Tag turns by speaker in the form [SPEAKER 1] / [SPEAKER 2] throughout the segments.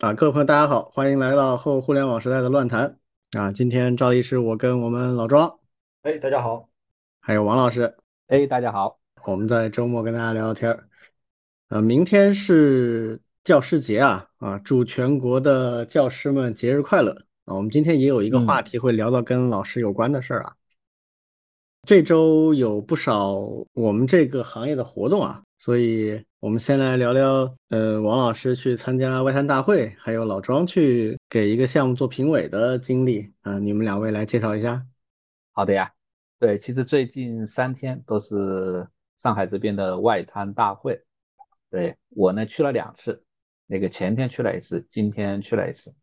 [SPEAKER 1] 啊，各位朋友，大家好，欢迎来到后互联网时代的乱谈啊！今天照例是我跟我们老庄，
[SPEAKER 2] 哎，大家好，
[SPEAKER 1] 还有王老师，
[SPEAKER 3] 哎，大家好，
[SPEAKER 1] 我们在周末跟大家聊聊天儿。呃，明天是教师节啊啊，祝全国的教师们节日快乐啊！我们今天也有一个话题会聊到跟老师有关的事儿啊。这周有不少我们这个行业的活动啊，所以。我们先来聊聊，呃，王老师去参加外滩大会，还有老庄去给一个项目做评委的经历啊，你们两位来介绍一下。
[SPEAKER 3] 好的呀，对，其实最近三天都是上海这边的外滩大会，对我呢去了两次，那个前天去了一次，今天去了一次，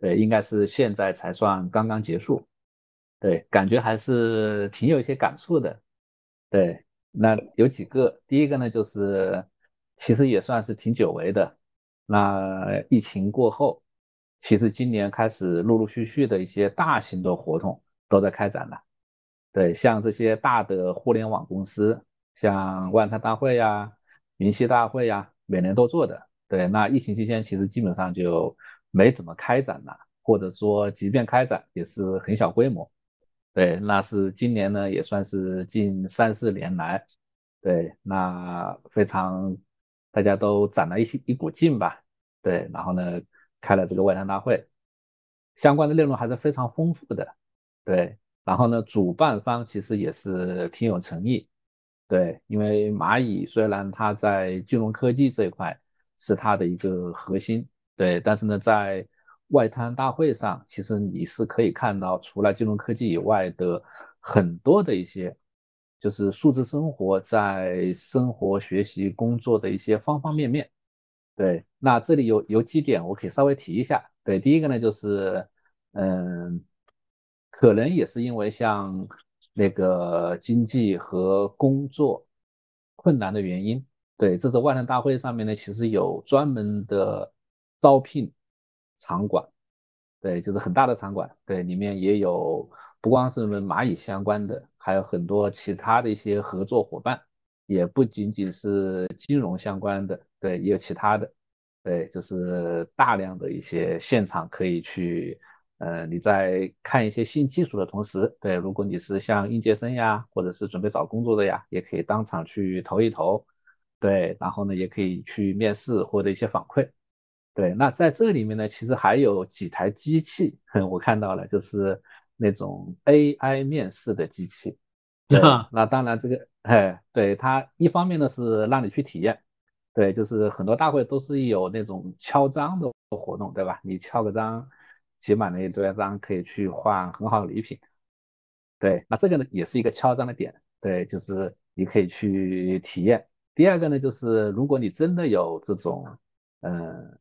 [SPEAKER 3] 对，应该是现在才算刚刚结束，对，感觉还是挺有一些感触的，对，那有几个，第一个呢就是。其实也算是挺久违的。那疫情过后，其实今年开始陆陆续续的一些大型的活动都在开展了。对，像这些大的互联网公司，像万泰大会呀、云溪大会呀，每年都做的。对，那疫情期间其实基本上就没怎么开展了，或者说即便开展也是很小规模。对，那是今年呢也算是近三四年来，对，那非常。大家都攒了一些一股劲吧，对，然后呢，开了这个外滩大会，相关的内容还是非常丰富的，对，然后呢，主办方其实也是挺有诚意，对，因为蚂蚁虽然它在金融科技这一块是它的一个核心，对，但是呢，在外滩大会上，其实你是可以看到除了金融科技以外的很多的一些。就是数字生活在生活、学习、工作的一些方方面面。对，那这里有有几点我可以稍微提一下。对，第一个呢，就是嗯，可能也是因为像那个经济和工作困难的原因。对，这次万能大会上面呢，其实有专门的招聘场馆。对，就是很大的场馆。对，里面也有不光是蚂蚁相关的。还有很多其他的一些合作伙伴，也不仅仅是金融相关的，对，也有其他的，对，就是大量的一些现场可以去，呃，你在看一些新技术的同时，对，如果你是像应届生呀，或者是准备找工作的呀，也可以当场去投一投，对，然后呢，也可以去面试获得一些反馈，对，那在这里面呢，其实还有几台机器，我看到了，就是。那种 AI 面试的机器，对，那当然这个，哎，对它一方面呢是让你去体验，对，就是很多大会都是有那种敲章的活动，对吧？你敲个章，集满了一堆章，可以去换很好的礼品，对，那这个呢也是一个敲章的点，对，就是你可以去体验。第二个呢，就是如果你真的有这种，嗯，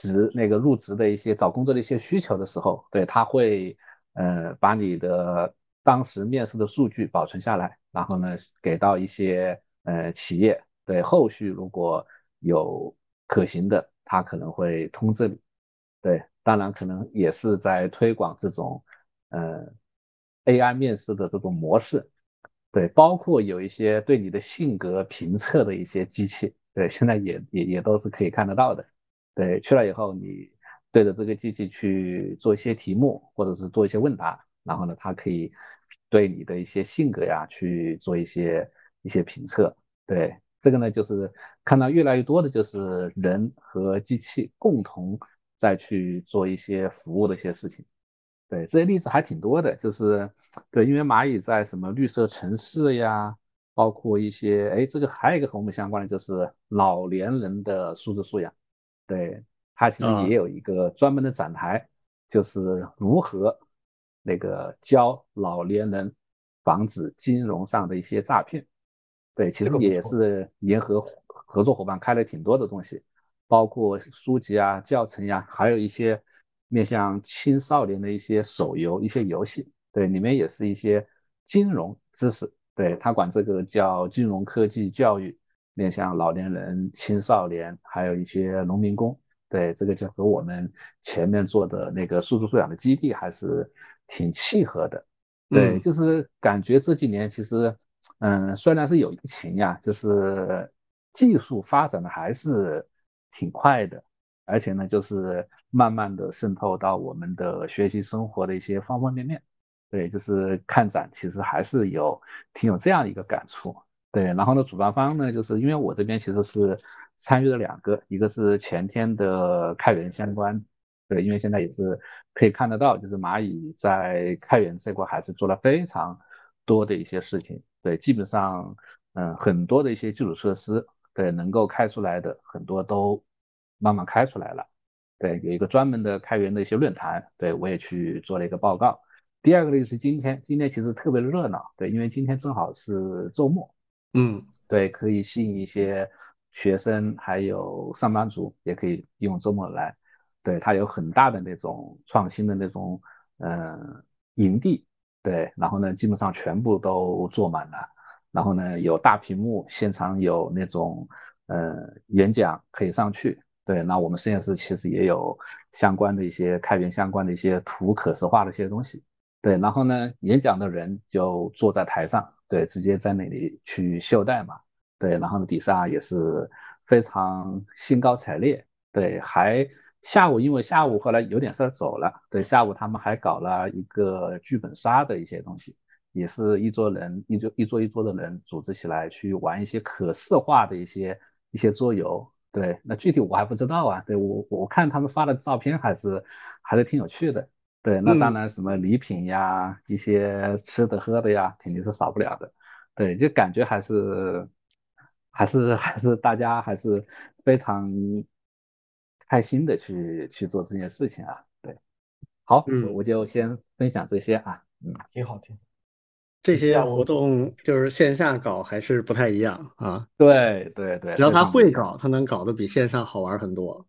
[SPEAKER 3] 职那个入职的一些找工作的一些需求的时候，对，他会。呃，把你的当时面试的数据保存下来，然后呢，给到一些呃企业，对，后续如果有可行的，他可能会通知你。对，当然可能也是在推广这种呃 AI 面试的这种模式。对，包括有一些对你的性格评测的一些机器，对，现在也也也都是可以看得到的。对，去了以后你。对着这个机器去做一些题目，或者是做一些问答，然后呢，它可以对你的一些性格呀去做一些一些评测。对这个呢，就是看到越来越多的就是人和机器共同在去做一些服务的一些事情。对这些例子还挺多的，就是对，因为蚂蚁在什么绿色城市呀，包括一些哎，这个还有一个和我们相关的就是老年人的素质素养。对。它其实也有一个专门的展台，就是如何那个教老年人防止金融上的一些诈骗。对，其实也是联合合作伙伴开了挺多的东西，包括书籍啊、教程呀，还有一些面向青少年的一些手游、一些游戏。对，里面也是一些金融知识。对他管这个叫金融科技教育，面向老年人、青少年，还有一些农民工。对，这个就和我们前面做的那个数字素养的基地还是挺契合的。对，就是感觉这几年其实，嗯，虽然是有疫情呀，就是技术发展的还是挺快的。而且呢，就是慢慢的渗透到我们的学习生活的一些方方面面。对，就是看展，其实还是有挺有这样一个感触。对，然后呢，主办方呢，就是因为我这边其实是参与了两个，一个是前天的开源相关。对，因为现在也是可以看得到，就是蚂蚁在开源这块还是做了非常多的一些事情。对，基本上，嗯，很多的一些基础设施，对，能够开出来的很多都慢慢开出来了。对，有一个专门的开源的一些论坛，对我也去做了一个报告。第二个呢，就是今天，今天其实特别热闹，对，因为今天正好是周末，
[SPEAKER 1] 嗯，
[SPEAKER 3] 对，可以吸引一些学生还有上班族，也可以用周末来。对，它有很大的那种创新的那种，呃，营地，对，然后呢，基本上全部都坐满了，然后呢，有大屏幕，现场有那种，呃，演讲可以上去，对，那我们实验室其实也有相关的一些开源相关的一些图可视化的一些东西，对，然后呢，演讲的人就坐在台上，对，直接在那里去秀代码，对，然后呢，底下也是非常兴高采烈，对，还。下午因为下午后来有点事儿走了，对，下午他们还搞了一个剧本杀的一些东西，也是一桌人一桌一桌一桌的人组织起来去玩一些可视化的一些一些桌游，对，那具体我还不知道啊，对我我看他们发的照片还是还是挺有趣的，对，那当然什么礼品呀，一些吃的喝的呀，肯定是少不了的，对，就感觉还是还是还是大家还是非常。开心的去去做这件事情啊，对，好，嗯，我就先分享这些啊，
[SPEAKER 2] 嗯，挺好听。
[SPEAKER 1] 这些活动就是线下搞还是不太一样啊，
[SPEAKER 3] 对对对，
[SPEAKER 1] 只要他会搞，他能搞得比线上好玩很多。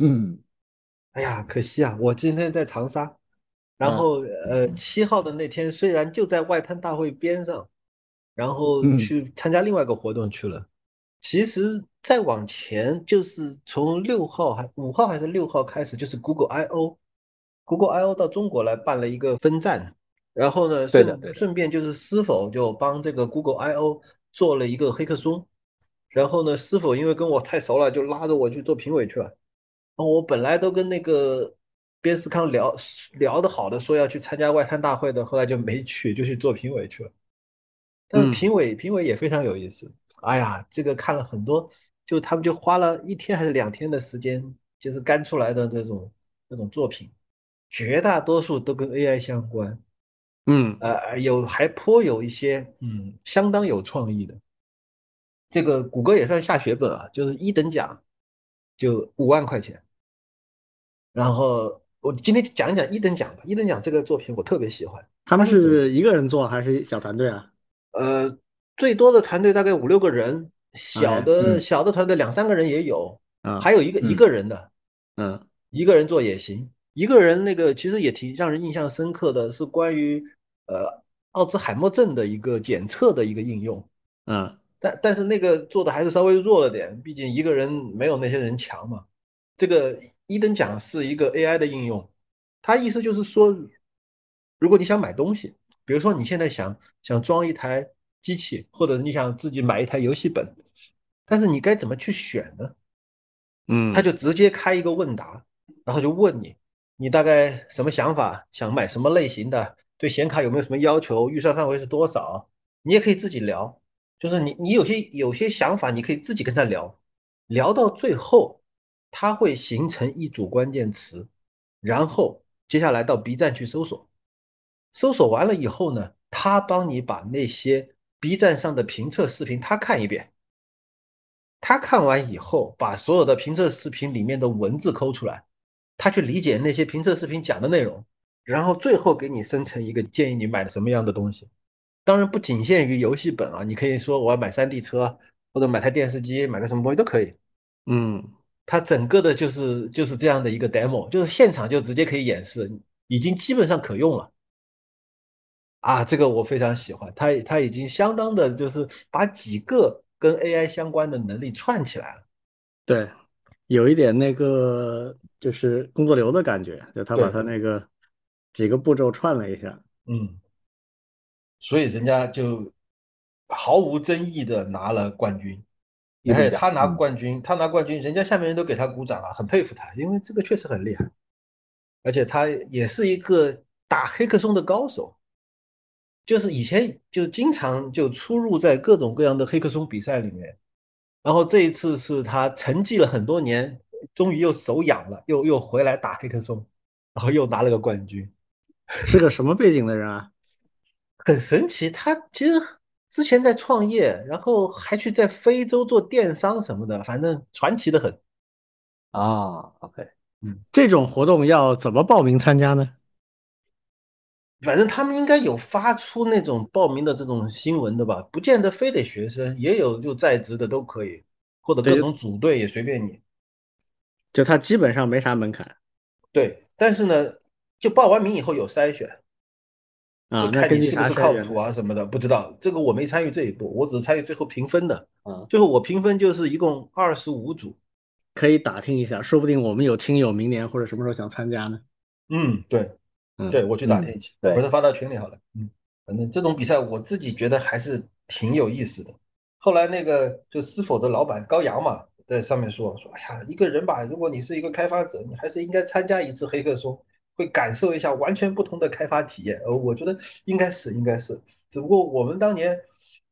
[SPEAKER 3] 嗯，
[SPEAKER 2] 哎呀，可惜啊，我今天在长沙，然后呃七号的那天虽然就在外滩大会边上，然后去参加另外一个活动去了。其实再往前，就是从六号还五号还是六号开始，就是 Google I O，Google I O 到中国来办了一个分站，然后呢，顺顺便就是是否就帮这个 Google I O 做了一个黑客松，然后呢，是否因为跟我太熟了，就拉着我去做评委去了。我本来都跟那个边思康聊聊的好的，说要去参加外滩大会的，后来就没去，就去做评委去了。但是评委评委也非常有意思。哎呀，这个看了很多，就他们就花了一天还是两天的时间，就是干出来的这种这种作品，绝大多数都跟 AI 相关，
[SPEAKER 1] 嗯，
[SPEAKER 2] 呃，有还颇有一些，嗯，相当有创意的。这个谷歌也算下血本啊，就是一等奖就五万块钱。然后我今天讲一讲一等奖吧，一等奖这个作品我特别喜欢。
[SPEAKER 1] 他们是一个人做还是小团队啊？
[SPEAKER 2] 呃。最多的团队大概五六个人，小的小的团队两三个人也有，还有一个一个人的，
[SPEAKER 1] 嗯，
[SPEAKER 2] 一个人做也行。一个人那个其实也挺让人印象深刻的是关于呃奥兹海默症的一个检测的一个应用，
[SPEAKER 1] 嗯，
[SPEAKER 2] 但但是那个做的还是稍微弱了点，毕竟一个人没有那些人强嘛。这个一等奖是一个 AI 的应用，它意思就是说，如果你想买东西，比如说你现在想想装一台。机器，或者你想自己买一台游戏本，但是你该怎么去选呢？
[SPEAKER 1] 嗯，
[SPEAKER 2] 他就直接开一个问答，然后就问你，你大概什么想法，想买什么类型的，对显卡有没有什么要求，预算范围是多少？你也可以自己聊，就是你你有些有些想法，你可以自己跟他聊，聊到最后，他会形成一组关键词，然后接下来到 B 站去搜索，搜索完了以后呢，他帮你把那些。B 站上的评测视频，他看一遍，他看完以后，把所有的评测视频里面的文字抠出来，他去理解那些评测视频讲的内容，然后最后给你生成一个建议你买的什么样的东西。当然不仅限于游戏本啊，你可以说我要买 3D 车，或者买台电视机，买个什么东西都可以。
[SPEAKER 1] 嗯，
[SPEAKER 2] 它整个的就是就是这样的一个 demo，就是现场就直接可以演示，已经基本上可用了。啊，这个我非常喜欢，它它已经相当的，就是把几个跟 AI 相关的能力串起来了。
[SPEAKER 1] 对，有一点那个就是工作流的感觉，就他把他那个几个步骤串了一下。
[SPEAKER 2] 嗯，所以人家就毫无争议的拿了冠军。哎，他拿冠军，他拿冠军，人家下面人都给他鼓掌了，很佩服他，因为这个确实很厉害，而且他也是一个打黑客松的高手，就是以前就经常就出入在各种各样的黑客松比赛里面，然后这一次是他沉寂了很多年，终于又手痒了，又又回来打黑客松，然后又拿了个冠军，
[SPEAKER 1] 是个什么背景的人啊？
[SPEAKER 2] 很神奇，他其实之前在创业，然后还去在非洲做电商什么的，反正传奇的很。
[SPEAKER 3] 啊，OK，
[SPEAKER 1] 嗯，这种活动要怎么报名参加呢？
[SPEAKER 2] 反正他们应该有发出那种报名的这种新闻的吧，不见得非得学生，也有就在职的都可以，或者各种组队也随便你。
[SPEAKER 1] 就他基本上没啥门槛。
[SPEAKER 2] 对，但是呢，就报完名以后有筛选。
[SPEAKER 1] 啊，
[SPEAKER 2] 看你是不是靠谱啊什么的，不知道这个我没参与这一步，我只是参与最后评分的。
[SPEAKER 1] 啊，
[SPEAKER 2] 最后我评分就是一共二十五组，
[SPEAKER 1] 可以打听一下，说不定我们有听友明年或者什么时候想参加呢？
[SPEAKER 2] 嗯，对，对我去打听一下，回头发到群里好了。嗯，反正这种比赛我自己觉得还是挺有意思的。后来那个就是否的老板高阳嘛，在上面说说，哎呀，一个人吧，如果你是一个开发者，你还是应该参加一次黑客松。会感受一下完全不同的开发体验，呃，我觉得应该是应该是，只不过我们当年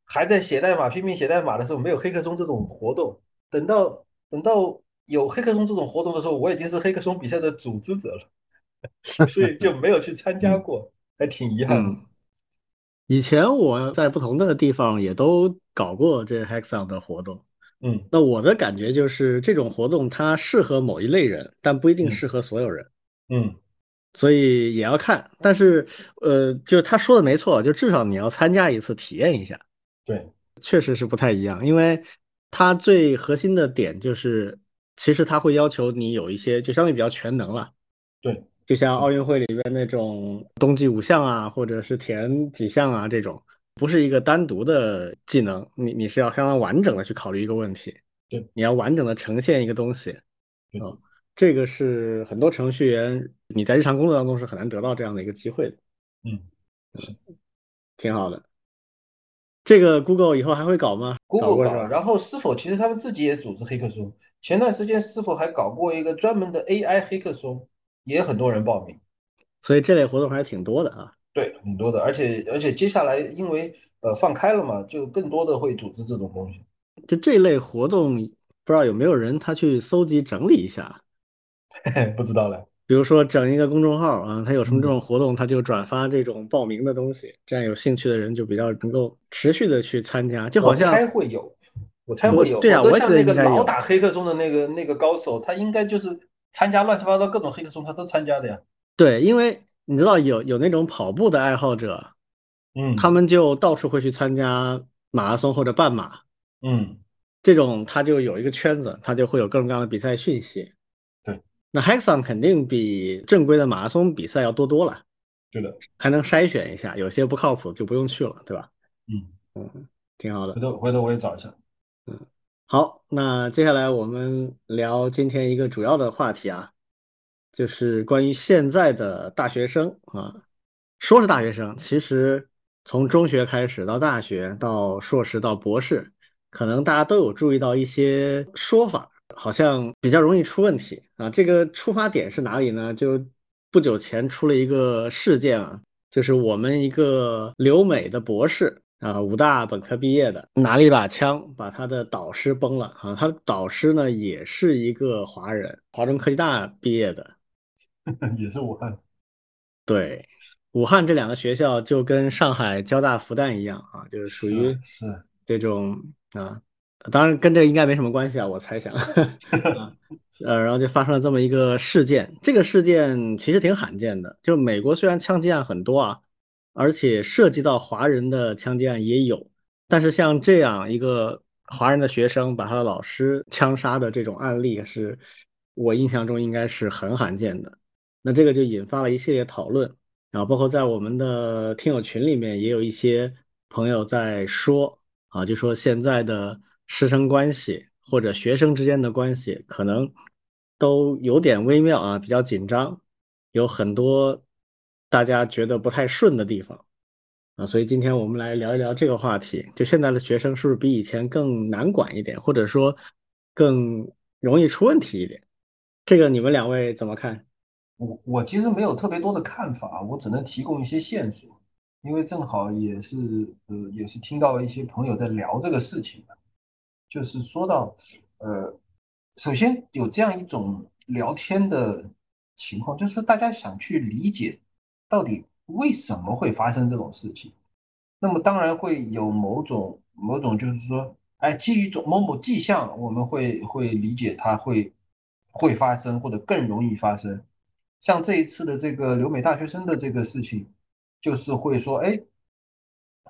[SPEAKER 2] 还在写代码拼命写代码的时候，没有黑客松这种活动。等到等到有黑客松这种活动的时候，我已经是黑客松比赛的组织者了，所以就没有去参加过，还挺遗憾的。
[SPEAKER 1] 以前我在不同的地方也都搞过这 Hackathon 的活动，
[SPEAKER 2] 嗯，
[SPEAKER 1] 那我的感觉就是这种活动它适合某一类人，但不一定适合所有人，
[SPEAKER 2] 嗯。
[SPEAKER 1] 所以也要看，但是，呃，就是他说的没错，就至少你要参加一次，体验一下。
[SPEAKER 2] 对，
[SPEAKER 1] 确实是不太一样，因为它最核心的点就是，其实它会要求你有一些，就相对比较全能了。
[SPEAKER 2] 对，
[SPEAKER 1] 就像奥运会里边那种冬季五项啊，或者是填几项啊这种，不是一个单独的技能，你你是要相当完整的去考虑一个问题。
[SPEAKER 2] 对，
[SPEAKER 1] 你要完整的呈现一个东西。
[SPEAKER 2] 对。
[SPEAKER 1] 这个是很多程序员你在日常工作当中是很难得到这样的一个机会的，
[SPEAKER 2] 嗯，是，
[SPEAKER 1] 挺好的。这个 Google 以后还会搞吗
[SPEAKER 2] ？Google 搞，然后是否其实他们自己也组织黑客松？前段时间是否还搞过一个专门的 AI 黑客松，也很多人报名。
[SPEAKER 1] 所以这类活动还是挺多的啊。
[SPEAKER 2] 对，很多的，而且而且接下来因为呃放开了嘛，就更多的会组织这种东西。
[SPEAKER 1] 就这类活动，不知道有没有人他去搜集整理一下？
[SPEAKER 2] 不知道了，
[SPEAKER 1] 比如说整一个公众号啊，他有什么这种活动，他就转发这种报名的东西，这样有兴趣的人就比较能够持续的去参加。就好像
[SPEAKER 2] 我猜会有，我猜会有。
[SPEAKER 1] 对啊，我
[SPEAKER 2] 像那个老打黑客松的那个那个高手，他应该就是参加乱七八糟各种黑客松，他都参加的呀。
[SPEAKER 1] 对，因为你知道有有那种跑步的爱好者，
[SPEAKER 2] 嗯，
[SPEAKER 1] 他们就到处会去参加马拉松或者半马，
[SPEAKER 2] 嗯，
[SPEAKER 1] 这种他就有一个圈子，他就会有各种各样的比赛讯息。那 Hackathon 肯定比正规的马拉松比赛要多多了，
[SPEAKER 2] 是的，
[SPEAKER 1] 还能筛选一下，有些不靠谱就不用去了，对吧？
[SPEAKER 2] 嗯
[SPEAKER 1] 嗯，挺好的。
[SPEAKER 2] 回头回头我也找一下。
[SPEAKER 1] 嗯，好，那接下来我们聊今天一个主要的话题啊，就是关于现在的大学生啊，说是大学生，其实从中学开始到大学到硕士到博士，可能大家都有注意到一些说法。好像比较容易出问题啊！这个出发点是哪里呢？就不久前出了一个事件啊，就是我们一个留美的博士啊，武大本科毕业的，拿了一把枪把他的导师崩了啊！他的导师呢也是一个华人，华中科技大毕业的，
[SPEAKER 2] 也是武汉。
[SPEAKER 1] 对，武汉这两个学校就跟上海交大复旦一样啊，就是属于
[SPEAKER 2] 是
[SPEAKER 1] 这种啊。当然跟这个应该没什么关系啊，我猜想，啊，呃，然后就发生了这么一个事件。这个事件其实挺罕见的，就美国虽然枪击案很多啊，而且涉及到华人的枪击案也有，但是像这样一个华人的学生把他的老师枪杀的这种案例，是我印象中应该是很罕见的。那这个就引发了一系列讨论，然后包括在我们的听友群里面也有一些朋友在说啊，就说现在的。师生关系或者学生之间的关系，可能都有点微妙啊，比较紧张，有很多大家觉得不太顺的地方啊，所以今天我们来聊一聊这个话题。就现在的学生是不是比以前更难管一点，或者说更容易出问题一点？这个你们两位怎么看？
[SPEAKER 2] 我我其实没有特别多的看法，我只能提供一些线索，因为正好也是呃也是听到一些朋友在聊这个事情就是说到呃，首先有这样一种聊天的情况，就是大家想去理解到底。为什么会发生这种事情？那么当然会有某种某种，就是说，哎，基于种某某迹象，我们会会理解它会会发生，或者更容易发生。像这一次的这个留美大学生的这个事情，就是会说，哎，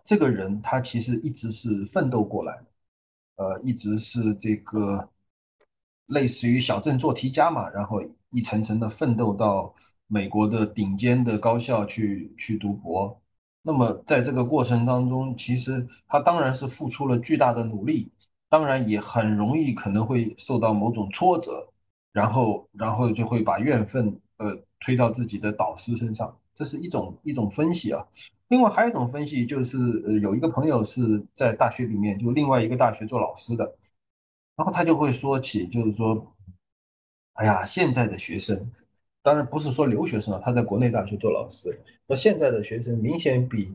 [SPEAKER 2] 这个人他其实一直是奋斗过来，呃，一直是这个类似于小镇做题家嘛，然后一层层的奋斗到。美国的顶尖的高校去去读博，那么在这个过程当中，其实他当然是付出了巨大的努力，当然也很容易可能会受到某种挫折，然后然后就会把怨愤呃推到自己的导师身上，这是一种一种分析啊。另外还有一种分析就是呃有一个朋友是在大学里面就另外一个大学做老师的，然后他就会说起就是说，哎呀现在的学生。当然不是说留学生啊，他在国内大学做老师，那现在的学生明显比，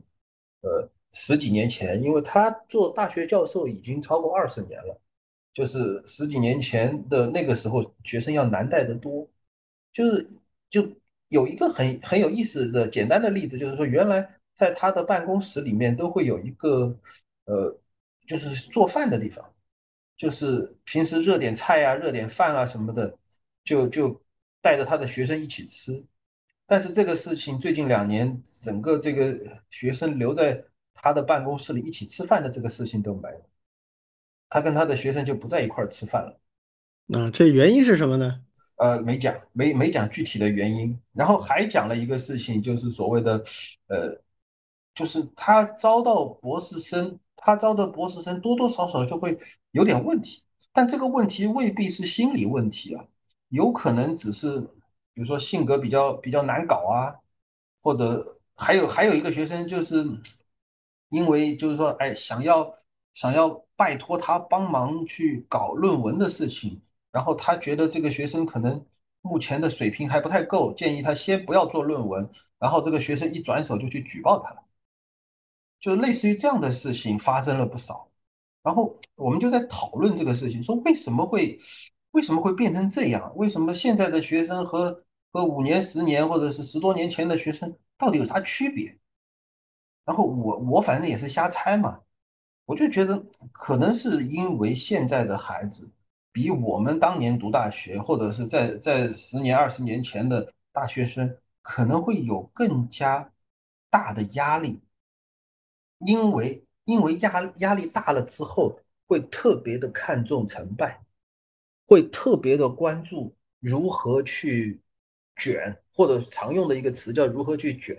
[SPEAKER 2] 呃十几年前，因为他做大学教授已经超过二十年了，就是十几年前的那个时候，学生要难带得多。就是就有一个很很有意思的简单的例子，就是说原来在他的办公室里面都会有一个，呃，就是做饭的地方，就是平时热点菜啊、热点饭啊什么的，就就。带着他的学生一起吃，但是这个事情最近两年，整个这个学生留在他的办公室里一起吃饭的这个事情都没有，他跟他的学生就不在一块儿吃饭了。
[SPEAKER 1] 那这原因是什么呢？
[SPEAKER 2] 呃，没讲，没没讲具体的原因。然后还讲了一个事情，就是所谓的，呃，就是他招到博士生，他招的博士生多多少少就会有点问题，但这个问题未必是心理问题啊。有可能只是，比如说性格比较比较难搞啊，或者还有还有一个学生就是，因为就是说，哎，想要想要拜托他帮忙去搞论文的事情，然后他觉得这个学生可能目前的水平还不太够，建议他先不要做论文，然后这个学生一转手就去举报他了，就类似于这样的事情发生了不少，然后我们就在讨论这个事情，说为什么会。为什么会变成这样？为什么现在的学生和和五年、十年或者是十多年前的学生到底有啥区别？然后我我反正也是瞎猜嘛，我就觉得可能是因为现在的孩子比我们当年读大学或者是在在十年、二十年前的大学生可能会有更加大的压力，因为因为压压力大了之后会特别的看重成败。会特别的关注如何去卷，或者常用的一个词叫如何去卷。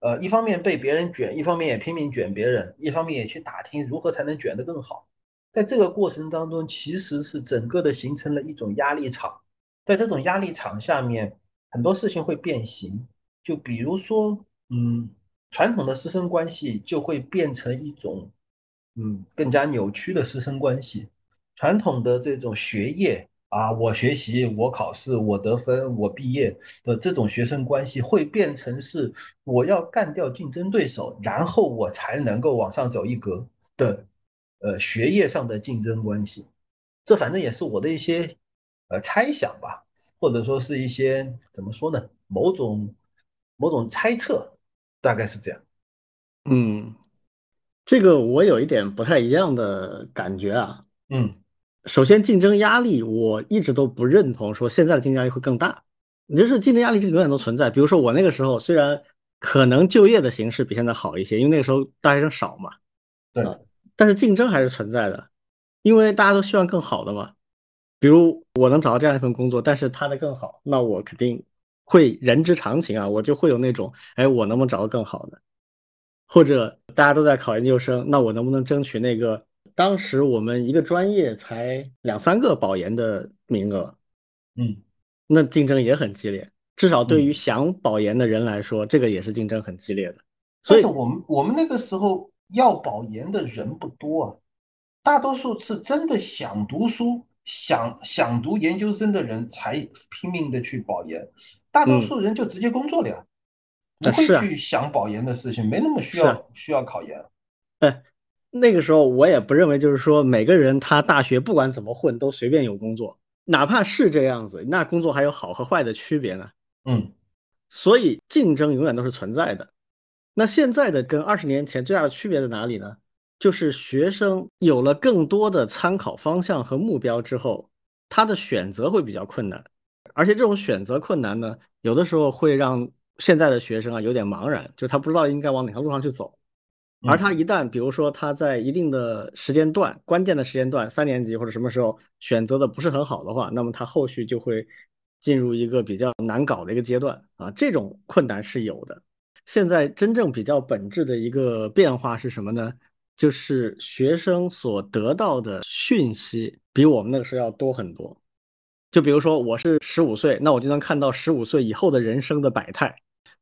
[SPEAKER 2] 呃，一方面被别人卷，一方面也拼命卷别人，一方面也去打听如何才能卷得更好。在这个过程当中，其实是整个的形成了一种压力场。在这种压力场下面，很多事情会变形。就比如说，嗯，传统的师生关系就会变成一种，嗯，更加扭曲的师生关系。传统的这种学业啊，我学习，我考试，我得分，我毕业的这种学生关系，会变成是我要干掉竞争对手，然后我才能够往上走一格的，呃，学业上的竞争关系。这反正也是我的一些呃猜想吧，或者说是一些怎么说呢？某种某种猜测，大概是这样。
[SPEAKER 1] 嗯，这个我有一点不太一样的感觉啊。
[SPEAKER 2] 嗯。
[SPEAKER 1] 首先，竞争压力我一直都不认同，说现在的竞争压力会更大。你就是竞争压力，这个永远都存在。比如说我那个时候，虽然可能就业的形势比现在好一些，因为那个时候大学生少嘛，
[SPEAKER 2] 对，
[SPEAKER 1] 但是竞争还是存在的，因为大家都希望更好的嘛。比如我能找到这样一份工作，但是他的更好，那我肯定会人之常情啊，我就会有那种，哎，我能不能找到更好的？或者大家都在考研究生，那我能不能争取那个？当时我们一个专业才两三个保研的名额，
[SPEAKER 2] 嗯，
[SPEAKER 1] 那竞争也很激烈。至少对于想保研的人来说，这个也是竞争很激烈的。
[SPEAKER 2] 但是我们我们那个时候要保研的人不多啊，大多数是真的想读书、想想读研究生的人才拼命的去保研，大多数人就直接工作了呀，不会去想保研的事情，没那么需要需要考研。
[SPEAKER 1] 哎，那个时候我也不认为就是说每个人他大学不管怎么混都随便有工作。哪怕是这样子，那工作还有好和坏的区别呢？
[SPEAKER 2] 嗯，
[SPEAKER 1] 所以竞争永远都是存在的。那现在的跟二十年前最大的区别在哪里呢？就是学生有了更多的参考方向和目标之后，他的选择会比较困难，而且这种选择困难呢，有的时候会让现在的学生啊有点茫然，就他不知道应该往哪条路上去走。而他一旦，比如说他在一定的时间段、关键的时间段，三年级或者什么时候选择的不是很好的话，那么他后续就会进入一个比较难搞的一个阶段啊。这种困难是有的。现在真正比较本质的一个变化是什么呢？就是学生所得到的讯息比我们那个时候要多很多。就比如说我是十五岁，那我就能看到十五岁以后的人生的百态。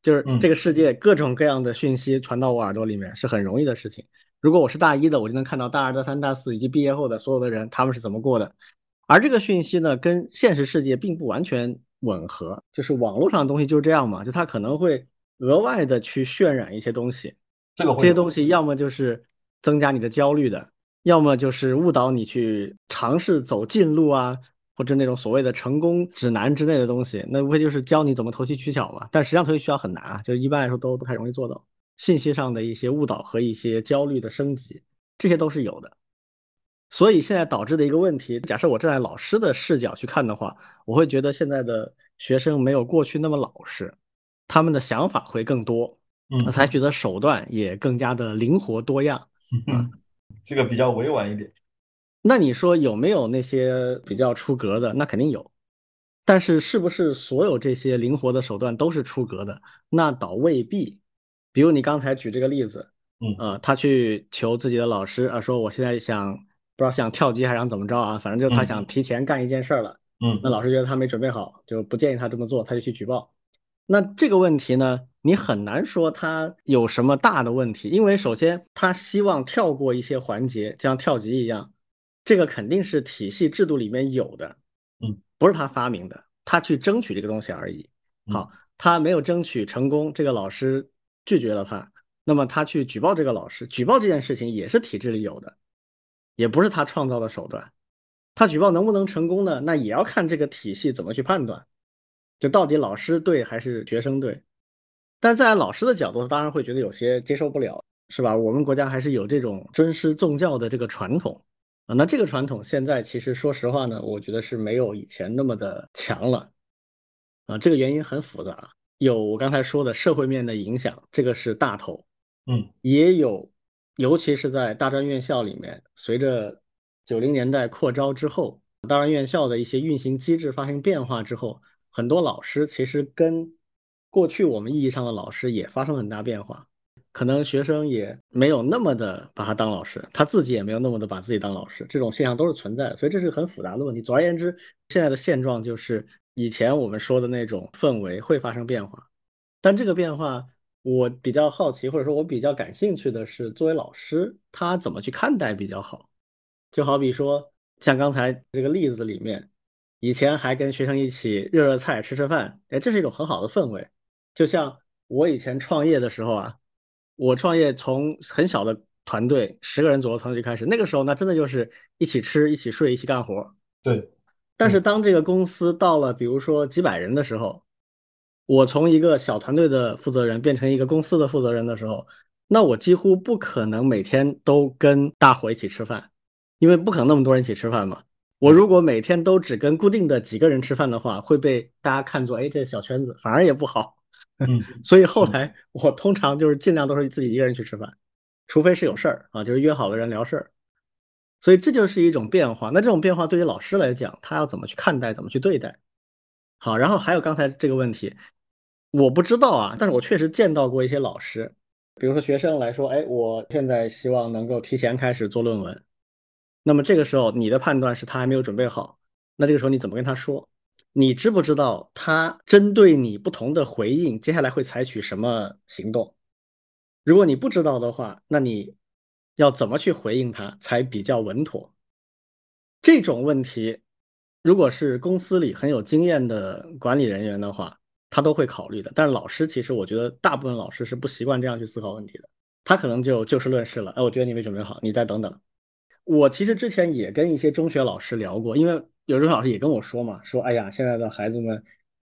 [SPEAKER 1] 就是这个世界各种各样的讯息传到我耳朵里面是很容易的事情。如果我是大一的，我就能看到大二、大三、大四以及毕业后的所有的人他们是怎么过的。而这个讯息呢，跟现实世界并不完全吻合。就是网络上的东西就是这样嘛，就它可能会额外的去渲染一些东西。
[SPEAKER 2] 这个
[SPEAKER 1] 这些东西要么就是增加你的焦虑的，要么就是误导你去尝试走近路啊。或者那种所谓的成功指南之类的东西，那无非就是教你怎么投机取巧嘛。但实际上投机取巧很难啊，就是一般来说都不太容易做到。信息上的一些误导和一些焦虑的升级，这些都是有的。所以现在导致的一个问题，假设我站在老师的视角去看的话，我会觉得现在的学生没有过去那么老实，他们的想法会更多，
[SPEAKER 2] 嗯，
[SPEAKER 1] 采取的手段也更加的灵活多样。
[SPEAKER 2] 嗯，这个比较委婉一点。
[SPEAKER 1] 那你说有没有那些比较出格的？那肯定有，但是是不是所有这些灵活的手段都是出格的？那倒未必。比如你刚才举这个例子，
[SPEAKER 2] 嗯，
[SPEAKER 1] 呃，他去求自己的老师啊，说我现在想不知道想跳级还是想怎么着啊，反正就是他想提前干一件事儿了，
[SPEAKER 2] 嗯，
[SPEAKER 1] 那老师觉得他没准备好，就不建议他这么做，他就去举报。那这个问题呢，你很难说他有什么大的问题，因为首先他希望跳过一些环节，就像跳级一样。这个肯定是体系制度里面有的，
[SPEAKER 2] 嗯，
[SPEAKER 1] 不是他发明的，他去争取这个东西而已。好，他没有争取成功，这个老师拒绝了他，那么他去举报这个老师，举报这件事情也是体制里有的，也不是他创造的手段。他举报能不能成功呢？那也要看这个体系怎么去判断，就到底老师对还是学生对。但是在老师的角度，当然会觉得有些接受不了，是吧？我们国家还是有这种尊师重教的这个传统。那这个传统现在其实说实话呢，我觉得是没有以前那么的强了，啊，这个原因很复杂，有我刚才说的社会面的影响，这个是大头，
[SPEAKER 2] 嗯，
[SPEAKER 1] 也有，尤其是在大专院校里面，随着九零年代扩招之后，大专院校的一些运行机制发生变化之后，很多老师其实跟过去我们意义上的老师也发生很大变化。可能学生也没有那么的把他当老师，他自己也没有那么的把自己当老师，这种现象都是存在的，所以这是很复杂的问题。总而言之，现在的现状就是以前我们说的那种氛围会发生变化，但这个变化我比较好奇，或者说我比较感兴趣的是，作为老师他怎么去看待比较好？就好比说像刚才这个例子里面，以前还跟学生一起热热菜吃吃饭，哎，这是一种很好的氛围。就像我以前创业的时候啊。我创业从很小的团队，十个人左右团队就开始，那个时候那真的就是一起吃、一起睡、一起干活。
[SPEAKER 2] 对。
[SPEAKER 1] 但是当这个公司到了，比如说几百人的时候，我从一个小团队的负责人变成一个公司的负责人的时候，那我几乎不可能每天都跟大伙一起吃饭，因为不可能那么多人一起吃饭嘛。我如果每天都只跟固定的几个人吃饭的话，会被大家看作哎这小圈子，反而也不好。
[SPEAKER 2] 嗯，
[SPEAKER 1] 所以后来我通常就是尽量都是自己一个人去吃饭，除非是有事儿啊，就是约好了人聊事儿。所以这就是一种变化。那这种变化对于老师来讲，他要怎么去看待，怎么去对待？好，然后还有刚才这个问题，我不知道啊，但是我确实见到过一些老师，比如说学生来说，哎，我现在希望能够提前开始做论文，那么这个时候你的判断是他还没有准备好，那这个时候你怎么跟他说？你知不知道他针对你不同的回应，接下来会采取什么行动？如果你不知道的话，那你要怎么去回应他才比较稳妥？这种问题，如果是公司里很有经验的管理人员的话，他都会考虑的。但是老师其实我觉得大部分老师是不习惯这样去思考问题的，他可能就就事论事了。哎，我觉得你没准备好，你再等等。我其实之前也跟一些中学老师聊过，因为有时候老师也跟我说嘛，说哎呀，现在的孩子们。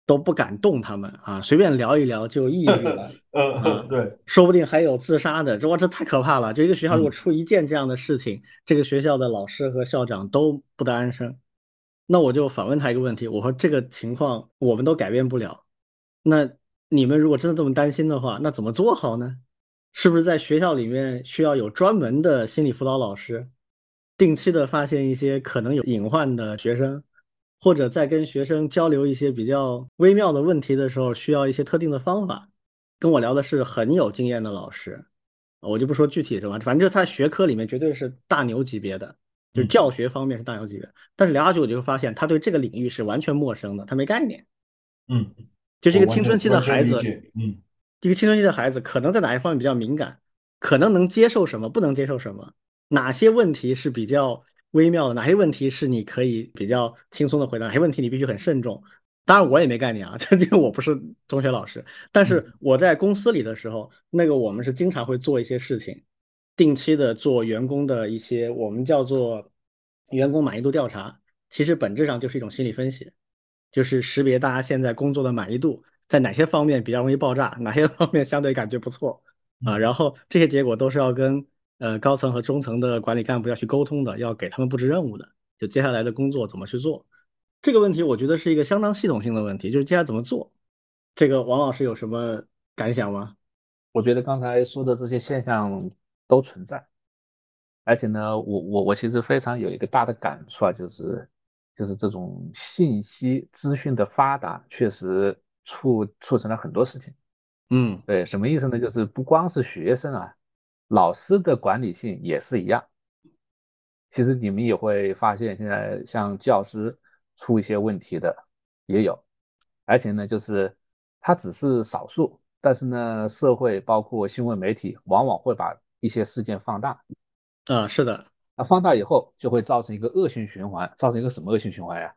[SPEAKER 1] 都不敢动他们啊，随便聊一聊就抑郁了。
[SPEAKER 2] 嗯，对，
[SPEAKER 1] 说不定还有自杀的，这哇，这太可怕了。就一个学校如果出一件这样的事情，这个学校的老师和校长都不得安生。那我就反问他一个问题，我说这个情况我们都改变不了，那你们如果真的这么担心的话，那怎么做好呢？是不是在学校里面需要有专门的心理辅导老师，定期的发现一些可能有隐患的学生？或者在跟学生交流一些比较微妙的问题的时候，需要一些特定的方法。跟我聊的是很有经验的老师，我就不说具体什么，反正就他学科里面绝对是大牛级别的，就是教学方面是大牛级别。但是聊下去我就会发现，他对这个领域是完全陌生的，他没概念。
[SPEAKER 2] 嗯，
[SPEAKER 1] 就是一个青春期的孩子，
[SPEAKER 2] 嗯，
[SPEAKER 1] 一个青春期的孩子可能在哪一方面比较敏感，可能能接受什么，不能接受什么，哪些问题是比较。微妙的哪些问题是你可以比较轻松的回答？哪些问题你必须很慎重？当然我也没概念啊，这因为我不是中学老师。但是我在公司里的时候，那个我们是经常会做一些事情，定期的做员工的一些我们叫做员工满意度调查。其实本质上就是一种心理分析，就是识别大家现在工作的满意度在哪些方面比较容易爆炸，哪些方面相对感觉不错啊。然后这些结果都是要跟。呃，高层和中层的管理干部要去沟通的，要给他们布置任务的，就接下来的工作怎么去做？这个问题我觉得是一个相当系统性的问题，就是接下来怎么做？这个王老师有什么感想吗？
[SPEAKER 3] 我觉得刚才说的这些现象都存在，而且呢，我我我其实非常有一个大的感触啊，就是就是这种信息资讯的发达，确实促促成了很多事情。
[SPEAKER 1] 嗯，
[SPEAKER 3] 对，什么意思呢？就是不光是学生啊。老师的管理性也是一样，其实你们也会发现，现在像教师出一些问题的也有，而且呢，就是他只是少数，但是呢，社会包括新闻媒体往往会把一些事件放大。
[SPEAKER 1] 啊，是的，
[SPEAKER 3] 那放大以后就会造成一个恶性循环，造成一个什么恶性循环呀？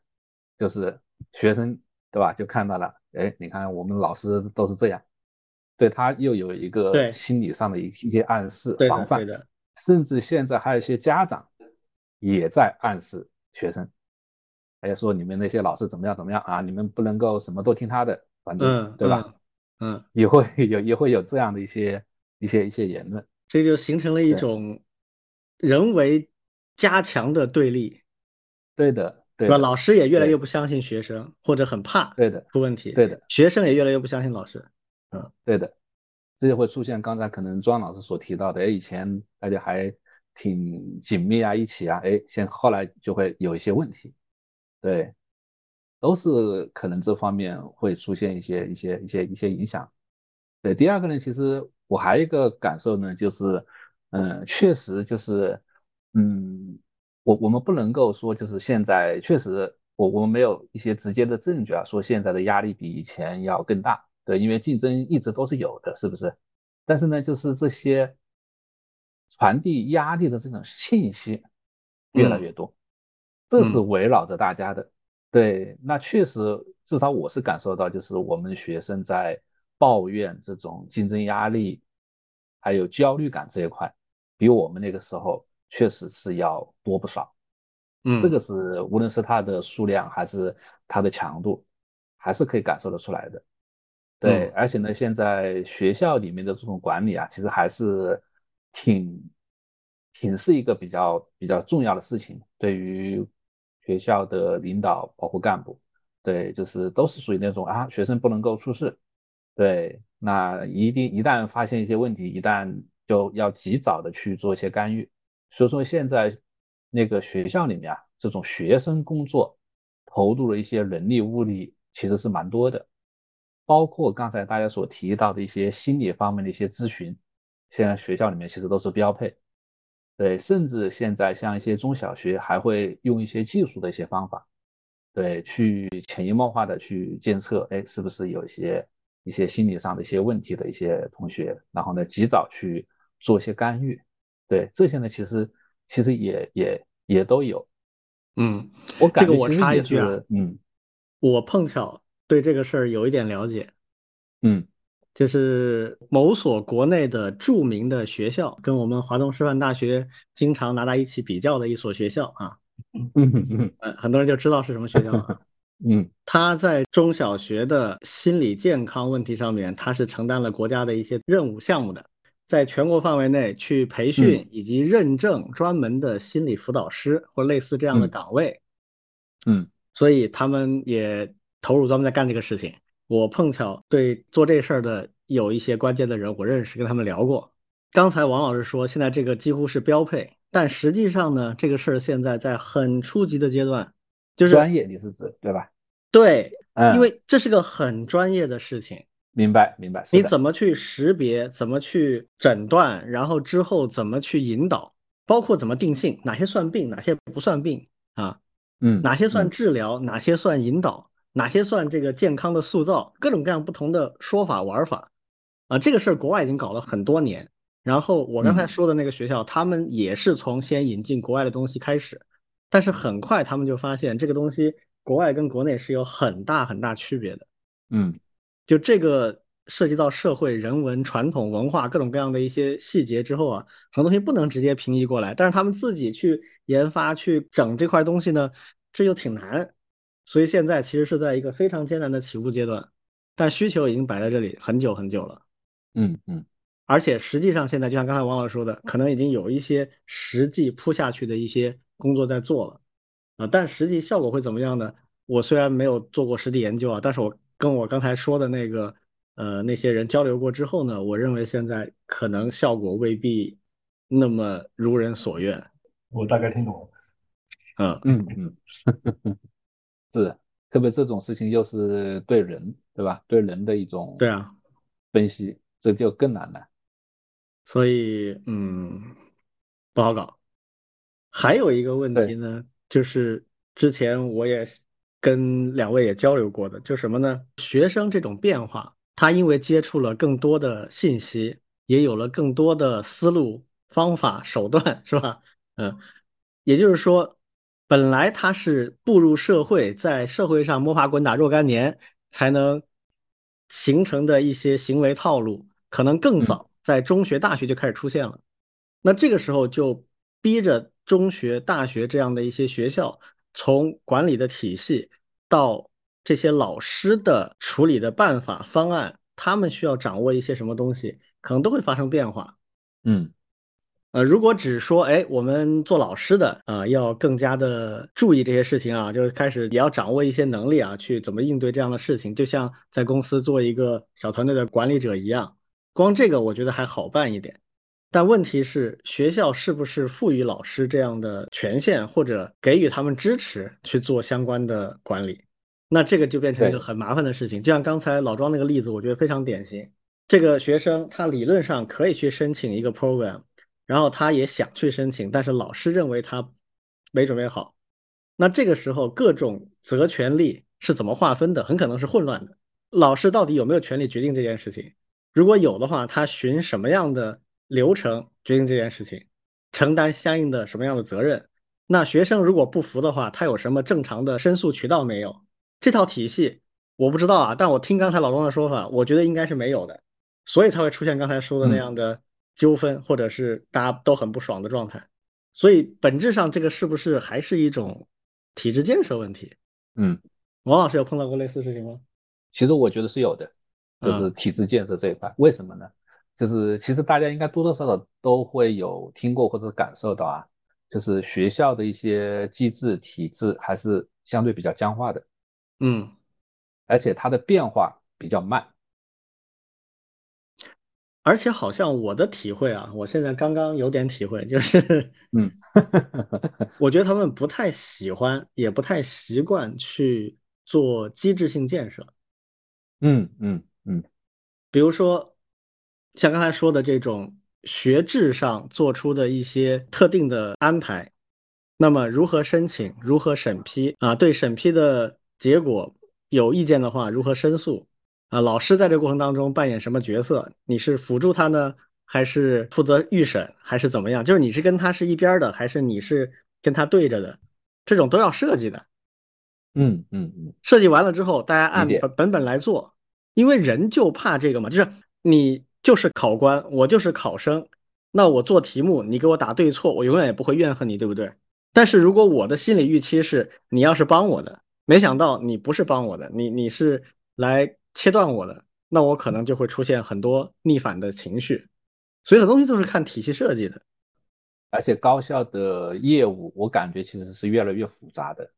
[SPEAKER 3] 就是学生对吧？就看到了，哎，你看我们老师都是这样。对他又有一个心理上的一一些暗示防范，甚至现在还有一些家长也在暗示学生，哎说你们那些老师怎么样怎么样啊，你们不能够什么都听他的，反正对吧？
[SPEAKER 1] 嗯，
[SPEAKER 3] 也会有也会有这样的一些一些一些言论，
[SPEAKER 1] 这就形成了一种人为加强的对立。
[SPEAKER 3] 对的，对
[SPEAKER 1] 吧？老师也越来越不相信学生，或者很怕
[SPEAKER 3] 对的
[SPEAKER 1] 出问题。
[SPEAKER 3] 对的，
[SPEAKER 1] 学生也越来越不相信老师。
[SPEAKER 3] 嗯，对的，这就会出现刚才可能庄老师所提到的，哎，以前大家还挺紧密啊，一起啊，哎，现后来就会有一些问题，对，都是可能这方面会出现一些一些一些一些影响。对，第二个呢，其实我还有一个感受呢，就是，嗯，确实就是，嗯，我我们不能够说就是现在确实我我们没有一些直接的证据啊，说现在的压力比以前要更大。对，因为竞争一直都是有的，是不是？但是呢，就是这些传递压力的这种信息越来越多，这是围绕着大家的。对，那确实，至少我是感受到，就是我们学生在抱怨这种竞争压力，还有焦虑感这一块，比我们那个时候确实是要多不少。
[SPEAKER 1] 嗯，
[SPEAKER 3] 这个是无论是它的数量还是它的强度，还是可以感受得出来的。对，而且呢，现在学校里面的这种管理啊，其实还是挺挺是一个比较比较重要的事情。对于学校的领导包括干部，对，就是都是属于那种啊，学生不能够出事，对，那一定一旦发现一些问题，一旦就要及早的去做一些干预。所以说现在那个学校里面啊，这种学生工作投入了一些人力物力，其实是蛮多的。包括刚才大家所提到的一些心理方面的一些咨询，现在学校里面其实都是标配。对，甚至现在像一些中小学还会用一些技术的一些方法，对，去潜移默化的去监测，哎，是不是有一些一些心理上的一些问题的一些同学，然后呢，及早去做一些干预。对这些呢，其实其实也也也都有。
[SPEAKER 1] 嗯，
[SPEAKER 3] 我
[SPEAKER 1] 这个我插一句
[SPEAKER 3] 啊，嗯，
[SPEAKER 1] 我碰巧对这个事儿有一点了解。
[SPEAKER 3] 嗯，
[SPEAKER 1] 就是某所国内的著名的学校，跟我们华东师范大学经常拿在一起比较的一所学校啊。
[SPEAKER 3] 嗯嗯
[SPEAKER 1] 嗯，很多人就知道是什么学校了。
[SPEAKER 3] 嗯，
[SPEAKER 1] 他在中小学的心理健康问题上面，他是承担了国家的一些任务项目的，在全国范围内去培训以及认证专门的心理辅导师或类似这样的岗位。
[SPEAKER 3] 嗯，
[SPEAKER 1] 所以他们也投入专门在干这个事情。我碰巧对做这事儿的有一些关键的人，我认识，跟他们聊过。刚才王老师说，现在这个几乎是标配。但实际上呢，这个事儿现在在很初级的阶段，就是
[SPEAKER 3] 专业，你是指对吧？
[SPEAKER 1] 对，因为这是个很专业的事情。
[SPEAKER 3] 明白，明白。
[SPEAKER 1] 你怎么去识别？怎么去诊断？然后之后怎么去引导？包括怎么定性？哪些算病？哪些不算病？啊，
[SPEAKER 3] 嗯，
[SPEAKER 1] 哪些算治疗？哪些算引导？哪些算这个健康的塑造？各种各样不同的说法玩法啊，这个事儿国外已经搞了很多年。然后我刚才说的那个学校，他们也是从先引进国外的东西开始，但是很快他们就发现这个东西国外跟国内是有很大很大区别的。
[SPEAKER 3] 嗯，
[SPEAKER 1] 就这个涉及到社会、人文、传统文化各种各样的一些细节之后啊，很多东西不能直接平移过来。但是他们自己去研发、去整这块东西呢，这又挺难。所以现在其实是在一个非常艰难的起步阶段，但需求已经摆在这里很久很久了。
[SPEAKER 3] 嗯嗯。
[SPEAKER 1] 而且实际上，现在就像刚才王老师说的，可能已经有一些实际铺下去的一些工作在做了，啊，但实际效果会怎么样呢？我虽然没有做过实地研究啊，但是我跟我刚才说的那个呃那些人交流过之后呢，我认为现在可能效果未必那么如人所愿。
[SPEAKER 2] 我大概听懂了。
[SPEAKER 1] 嗯
[SPEAKER 3] 嗯嗯，是，特别这种事情又是对人，对吧？对人的一种
[SPEAKER 1] 对啊
[SPEAKER 3] 分析，这就更难了。
[SPEAKER 1] 所以，嗯，不好搞。还有一个问题呢，就是之前我也跟两位也交流过的，就什么呢？学生这种变化，他因为接触了更多的信息，也有了更多的思路、方法、手段，是吧？嗯，也就是说，本来他是步入社会，在社会上摸爬滚打若干年才能形成的一些行为套路，可能更早。在中学、大学就开始出现了，那这个时候就逼着中学、大学这样的一些学校，从管理的体系到这些老师的处理的办法、方案，他们需要掌握一些什么东西，可能都会发生变化。
[SPEAKER 3] 嗯，
[SPEAKER 1] 呃，如果只说，哎，我们做老师的啊，要更加的注意这些事情啊，就是开始也要掌握一些能力啊，去怎么应对这样的事情，就像在公司做一个小团队的管理者一样。光这个我觉得还好办一点，但问题是学校是不是赋予老师这样的权限，或者给予他们支持去做相关的管理？那这个就变成一个很麻烦的事情。就像刚才老庄那个例子，我觉得非常典型。这个学生他理论上可以去申请一个 program，然后他也想去申请，但是老师认为他没准备好。那这个时候各种责权利是怎么划分的？很可能是混乱的。老师到底有没有权利决定这件事情？如果有的话，他循什么样的流程决定这件事情，承担相应的什么样的责任？那学生如果不服的话，他有什么正常的申诉渠道没有？这套体系我不知道啊，但我听刚才老庄的说法，我觉得应该是没有的，所以才会出现刚才说的那样的纠纷，或者是大家都很不爽的状态。所以本质上，这个是不是还是一种体制建设问题？
[SPEAKER 3] 嗯，
[SPEAKER 1] 王老师有碰到过类似事情吗？
[SPEAKER 3] 其实我觉得是有的。就是体制建设这一块，为什么呢？就是其实大家应该多多少少都会有听过或者感受到啊，就是学校的一些机制体制还是相对比较僵化的，
[SPEAKER 1] 嗯，
[SPEAKER 3] 而且它的变化比较慢，
[SPEAKER 1] 而且好像我的体会啊，我现在刚刚有点体会，就是，
[SPEAKER 3] 嗯，
[SPEAKER 1] 我觉得他们不太喜欢，也不太习惯去做机制性建设，
[SPEAKER 3] 嗯嗯。嗯，
[SPEAKER 1] 比如说像刚才说的这种学制上做出的一些特定的安排，那么如何申请，如何审批啊？对审批的结果有意见的话，如何申诉啊，老师在这个过程当中扮演什么角色？你是辅助他呢，还是负责预审，还是怎么样？就是你是跟他是一边的，还是你是跟他对着的？这种都要设计的。
[SPEAKER 3] 嗯嗯嗯，
[SPEAKER 1] 设计完了之后，大家按本本本来做，因为人就怕这个嘛，就是你就是考官，我就是考生，那我做题目，你给我打对错，我永远也不会怨恨你，对不对？但是如果我的心理预期是你要是帮我的，没想到你不是帮我的，你你是来切断我的，那我可能就会出现很多逆反的情绪。所以很多东西都是看体系设计的。
[SPEAKER 3] 而且高校的业务，我感觉其实是越来越复杂的，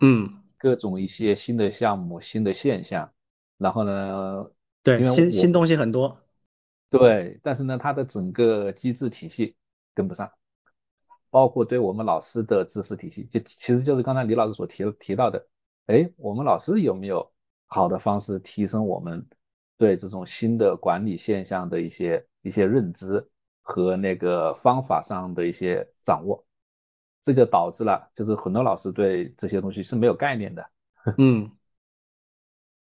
[SPEAKER 1] 嗯，
[SPEAKER 3] 各种一些新的项目、新的现象，然后呢，
[SPEAKER 1] 对
[SPEAKER 3] 因，为
[SPEAKER 1] 新新东西很多。
[SPEAKER 3] 对，但是呢，它的整个机制体系跟不上，包括对我们老师的知识体系，就其实就是刚才李老师所提提到的，哎，我们老师有没有好的方式提升我们对这种新的管理现象的一些一些认知和那个方法上的一些掌握，这就导致了就是很多老师对这些东西是没有概念的，
[SPEAKER 1] 嗯，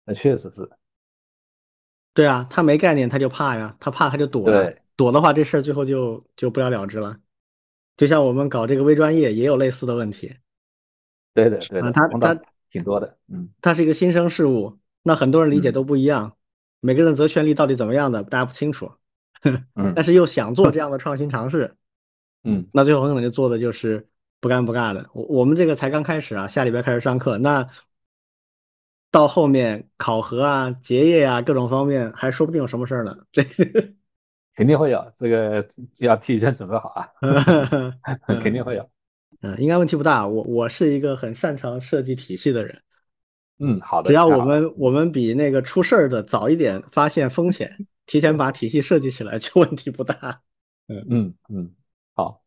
[SPEAKER 3] 那确实是，
[SPEAKER 1] 对啊，他没概念，他就怕呀，他怕他就躲了，躲的话，这事儿最后就就不了了之了。就像我们搞这个微专业也有类似的问题，
[SPEAKER 3] 对的对的，
[SPEAKER 1] 啊他他
[SPEAKER 3] 挺多的，嗯
[SPEAKER 1] 它是一个新生事物，那很多人理解
[SPEAKER 3] 嗯
[SPEAKER 1] 都不一样，每个人的责权利到底怎么样的，大家不清楚，
[SPEAKER 3] 嗯
[SPEAKER 1] 但是又想做这样的创新尝试，
[SPEAKER 3] 嗯
[SPEAKER 1] 那最后很可能就做的就是不尴不尬的。我我们这个才刚开始啊，下礼拜开始上课，那到后面考核啊、结业啊各种方面，还说不定有什么事儿呢。这
[SPEAKER 3] 肯定会有，这个要提前准备好啊，肯定会有。
[SPEAKER 1] 嗯，应该问题不大。我我是一个很擅长设计体系的人，
[SPEAKER 3] 嗯，好的。
[SPEAKER 1] 只要我们我们比那个出事儿的早一点发现风险，提前把体系设计起来，就问题不大。
[SPEAKER 3] 嗯嗯嗯，好，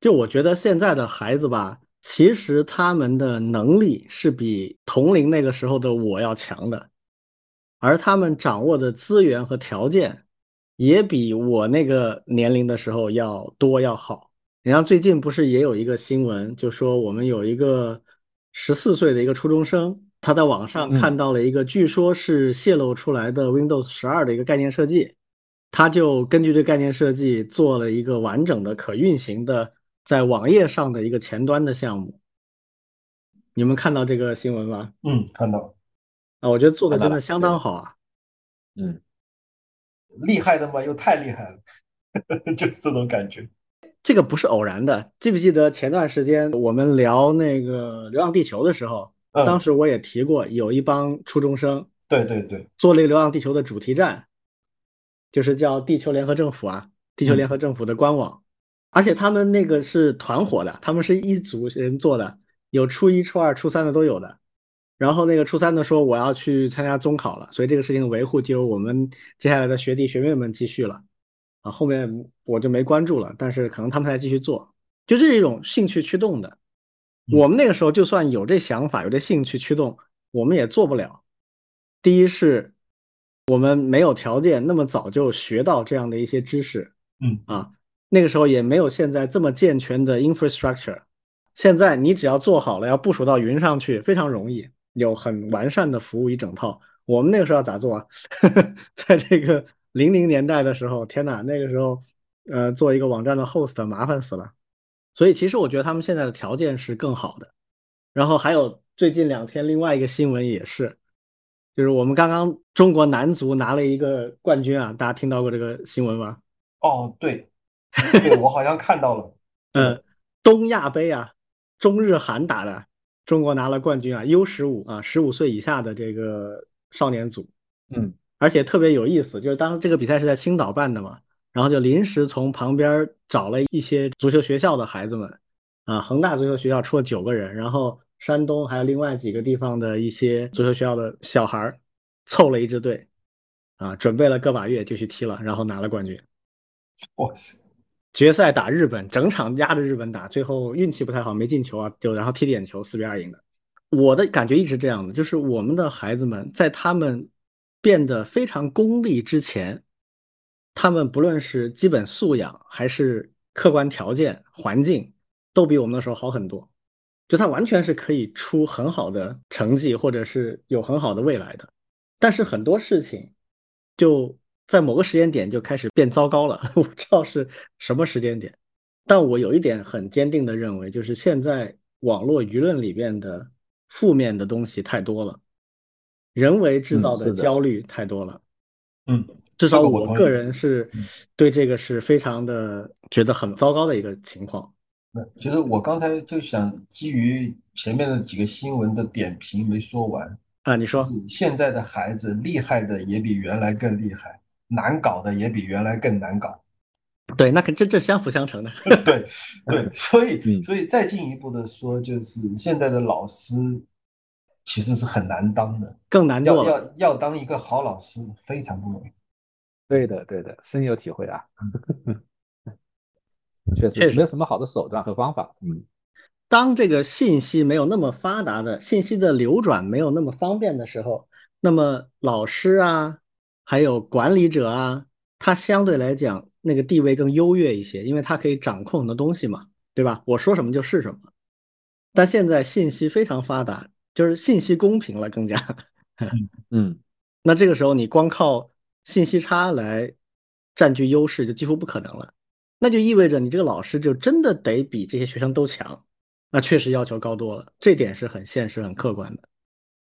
[SPEAKER 1] 就我觉得现在的孩子吧，其实他们的能力是比同龄那个时候的我要强的，而他们掌握的资源和条件也比我那个年龄的时候要多要好。你像最近不是也有一个新闻，就说我们有一个十四岁的一个初中生，他在网上
[SPEAKER 3] 嗯
[SPEAKER 1] 看到了一个据说是泄露出来的 Windows 十二的一个概念设计，他就根据这概念设计做了一个完整的可运行的在网页上的一个前端的项目。你们看到这个新闻吗？
[SPEAKER 2] 嗯，看到
[SPEAKER 1] 啊，我觉得做的真的相当好啊。
[SPEAKER 3] 嗯
[SPEAKER 2] 厉害的嘛，又太厉害了，就是这种感觉。
[SPEAKER 1] 这个不是偶然的，记不记得前段时间我们聊那个《流浪地球》的时候，
[SPEAKER 2] 嗯
[SPEAKER 1] 当时我也提过，有一帮初中生
[SPEAKER 2] 对对对，
[SPEAKER 1] 做了一个《流浪地球》的主题站，就是叫地球联合政府啊，地球联合政府的官网，而且他们那个是团伙的，他们是一组人做的，有初一、初二、初三的都有的。然后那个初三的说我要去参加中考了，所以这个事情的维护就由我们接下来的学弟学妹们继续了。啊，后面我就没关注了，但是可能他们还继续做，就这是一种兴趣驱动的。
[SPEAKER 2] 嗯
[SPEAKER 1] 我们那个时候就算有这想法，有这兴趣驱动，我们也做不了。第一是我们没有条件那么早就学到这样的一些知识
[SPEAKER 2] 嗯
[SPEAKER 1] 啊，那个时候也没有现在这么健全的 infrastructure。现在你只要做好了，要部署到云上去，非常容易，有很完善的服务一整套。我们那个时候要咋做啊？在这个零零年代的时候，天哪，那个时候，呃，做一个网站的 host 麻烦死了。所以其实我觉得他们现在的条件是更好的。然后还有最近两天另外一个新闻也是，就是我们刚刚中国男足拿了一个冠军啊，大家听到过这个新闻吗？
[SPEAKER 2] 哦，对，对我好像看到了。
[SPEAKER 1] 嗯，东亚杯啊，中日韩打的，中国拿了冠军啊，U 十五啊，十五岁以下的这个少年组，
[SPEAKER 3] 嗯
[SPEAKER 1] 而且特别有意思，就是当这个比赛是在青岛办的嘛，然后就临时从旁边找了一些足球学校的孩子们，啊，恒大足球学校出了九个人，然后山东还有另外几个地方的一些足球学校的小孩儿凑了一支队，啊，准备了个把月就去踢了，然后拿了冠军。
[SPEAKER 2] 哇塞，
[SPEAKER 1] 决赛打日本，整场压着日本打，最后运气不太好，没进球啊，就然后踢点球，四比二赢的。我的感觉一直这样的，就是我们的孩子们在他们变得非常功利之前，他们不论是基本素养还是客观条件、环境，都比我们那时候好很多。就他完全是可以出很好的成绩，或者是有很好的未来的。但是很多事情就在某个时间点就开始变糟糕了，我不知道是什么时间点。但我有一点很坚定的认为，就是现在网络舆论里边的负面的东西太多了，人为制造的焦虑太多了。
[SPEAKER 2] 嗯，
[SPEAKER 1] 至少我个人是对这个是非常的觉得很糟糕的一个情况。
[SPEAKER 2] 其实我刚才就想基于前面的几个新闻的点评没说完
[SPEAKER 1] 啊，你说
[SPEAKER 2] 现在的孩子厉害的也比原来更厉害，难搞的也比原来更难搞。
[SPEAKER 1] 对，那肯这这相辅相成的。
[SPEAKER 2] 对对，所以所以再进一步的说，就是现在的老师其实是很难当的，
[SPEAKER 1] 更难
[SPEAKER 2] 要要要当一个好老师非常不容易。
[SPEAKER 3] 对的对的，深有体会啊。确实没有什么好的手段和方法。嗯，
[SPEAKER 1] 当这个信息没有那么发达的，信息的流转没有那么方便的时候，那么老师啊，还有管理者啊，他相对来讲。那个地位更优越一些，因为他可以掌控很多东西嘛，对吧？我说什么就是什么。但现在信息非常发达，就是信息公平了，更加。
[SPEAKER 3] 嗯，
[SPEAKER 1] 那这个时候你光靠信息差来占据优势，就几乎不可能了。那就意味着你这个老师就真的得比这些学生都强，那确实要求高多了，这点是很现实、很客观的。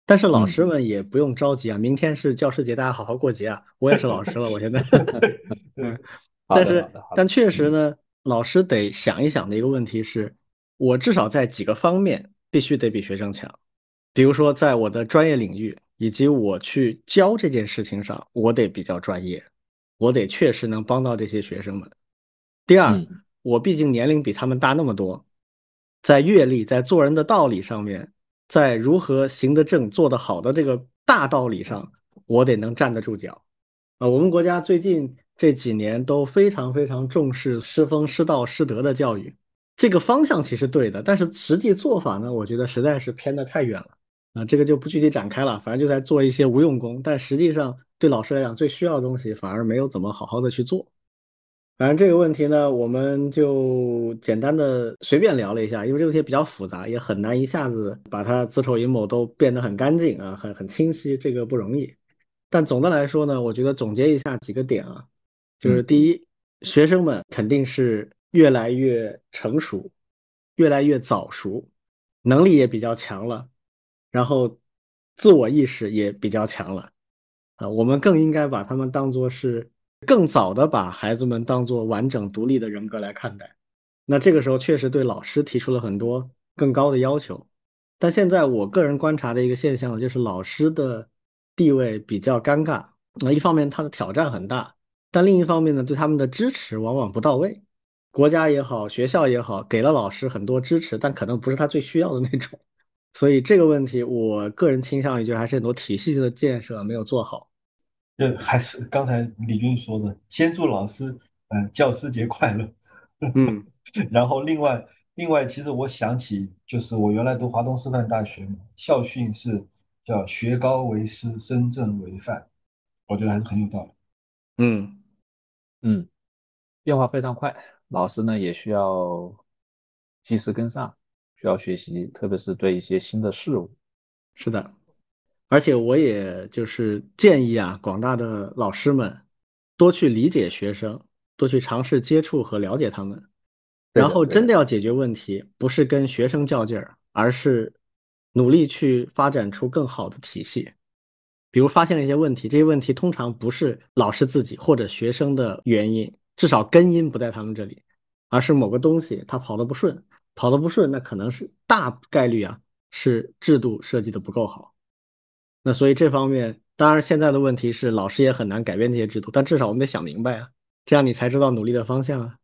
[SPEAKER 1] 但是老师们也不用着急啊，明天是教师节，大家好好过节啊！我也是老师了，我现在。嗯。但是，但确实呢，老师得想一想的一个问题是，我至少在几个方面必须得比学生强。比如说，在我的专业领域以及我去教这件事情上，我得比较专业，我得确实能帮到这些学生们。第二，我毕竟年龄比他们大那么多，在阅历、在做人的道理上面，在如何行得正、做得好的这个大道理上，我得能站得住脚。啊，我们国家最近。这几年都非常非常重视师风、师道、师德的教育，这个方向其实对的，但是实际做法呢，我觉得实在是偏得太远了啊。这个就不具体展开了，反正就在做一些无用功，但实际上对老师来讲最需要的东西反而没有怎么好好的去做。反正这个问题呢，我们就简单的随便聊了一下，因为这个问题比较复杂，也很难一下子把它子丑寅卯都变得很干净啊，很很清晰，这个不容易。但总的来说呢，我觉得总结一下几个点啊。就是第一，学生们肯定是越来越成熟，越来越早熟，能力也比较强了，然后自我意识也比较强了，啊，我们更应该把他们当做是更早的把孩子们当做完整独立的人格来看待。那这个时候确实对老师提出了很多更高的要求，但现在我个人观察的一个现象呢就是老师的地位比较尴尬。那一方面他的挑战很大。但另一方面呢，对他们的支持往往不到位，国家也好，学校也好，给了老师很多支持，但可能不是他最需要的那种。所以这个问题，我个人倾向于就还是很多体系的建设没有做好。
[SPEAKER 2] 就还是刚才李军说的，先祝老师，嗯，教师节快乐。
[SPEAKER 1] 嗯，
[SPEAKER 2] 然后另外另外，其实我想起就是我原来读华东师范大学嘛，校训是叫学高为师，身正为范，我觉得还是很有道理。
[SPEAKER 1] 嗯。
[SPEAKER 3] 嗯，变化非常快，老师呢也需要及时跟上，需要学习，特别是对一些新的事物。
[SPEAKER 1] 是的，而且我也就是建议啊，广大的老师们多去理解学生，多去尝试接触和了解他们，然后真的要解决问题，不是跟学生较劲儿，而是努力去发展出更好的体系。比如发现了一些问题，这些问题通常不是老师自己或者学生的原因，至少根因不在他们这里，而是某个东西它跑得不顺，跑得不顺，那可能是大概率啊是制度设计的不够好。那所以这方面，当然现在的问题是老师也很难改变这些制度，但至少我们得想明白啊，这样你才知道努力的方向啊。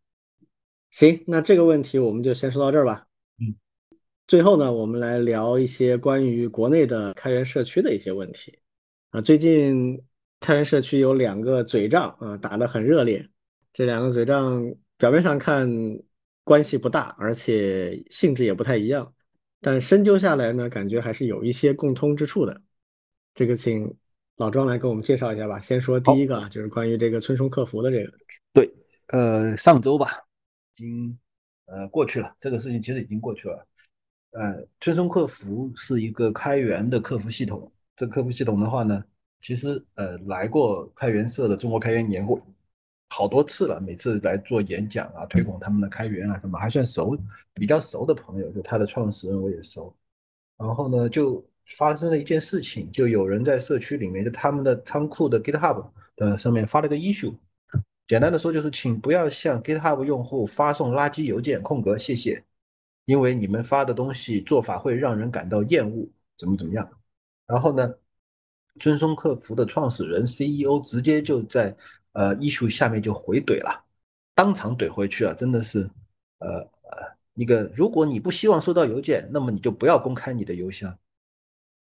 [SPEAKER 1] 行，那这个问题我们就先说到这儿吧。
[SPEAKER 2] 嗯，
[SPEAKER 1] 最后呢，我们来聊一些关于国内的开源社区的一些问题。啊，最近开源社区有两个嘴仗啊，打得很热烈。这两个嘴仗表面上看关系不大，而且性质也不太一样，但深究下来呢，感觉还是有一些共通之处的。这个请老庄来给我们介绍一下吧。先说第一个啊，就是关于这个村松客服的这个。
[SPEAKER 2] 对，呃，上周吧，已经呃过去了，这个事情其实已经过去了。呃，村松客服是一个开源的客服系统。这客服系统的话呢，其实呃来过开源社的中国开源年会好多次了，每次来做演讲啊，推广他们的开源啊什么，还算熟，比较熟的朋友，就他的创始人我也熟。然后呢，就发生了一件事情，就有人在社区里面，就他们的仓库的 GitHub 的上面发了个 issue。简单的说就是，请不要向 GitHub 用户发送垃圾邮件，空格谢谢，因为你们发的东西做法会让人感到厌恶，怎么怎么样。然后呢，尊松客服的创始人 CEO 直接就在呃艺术下面就回怼了，当场怼回去啊，真的是呃呃一个，如果你不希望收到邮件，那么你就不要公开你的邮箱，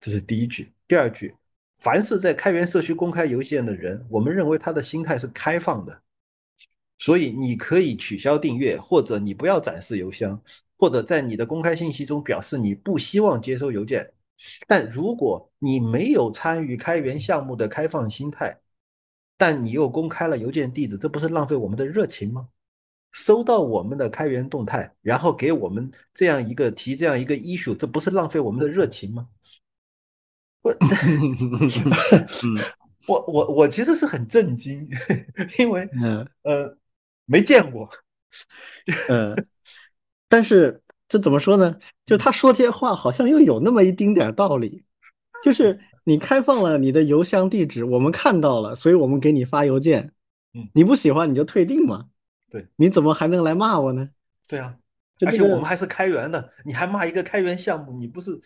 [SPEAKER 2] 这是第一句。第二句，凡是在开源社区公开邮件的人，我们认为他的心态是开放的。所以你可以取消订阅，或者你不要展示邮箱，或者在你的公开信息中表示你不希望接收邮件。但如果你没有参与开源项目的开放心态，但你又公开了邮件地址，这不是浪费我们的热情吗？收到我们的开源动态，然后给我们这样一个提这样一个 issue，这不是浪费我们的热情吗？我，我我我其实是很震惊，因为呃。没见过，
[SPEAKER 1] 嗯，但是这怎么说呢？就他说这些话，好像又有那么一丁点道理。就是你开放了你的邮箱地址，我们看到了，所以我们给你发邮件。
[SPEAKER 2] 嗯，
[SPEAKER 1] 你不喜欢你就退订嘛。
[SPEAKER 2] 对，
[SPEAKER 1] 你怎么还能来骂我呢？
[SPEAKER 2] 对啊，而且我们还是开源的，你还骂一个开源项目，你不是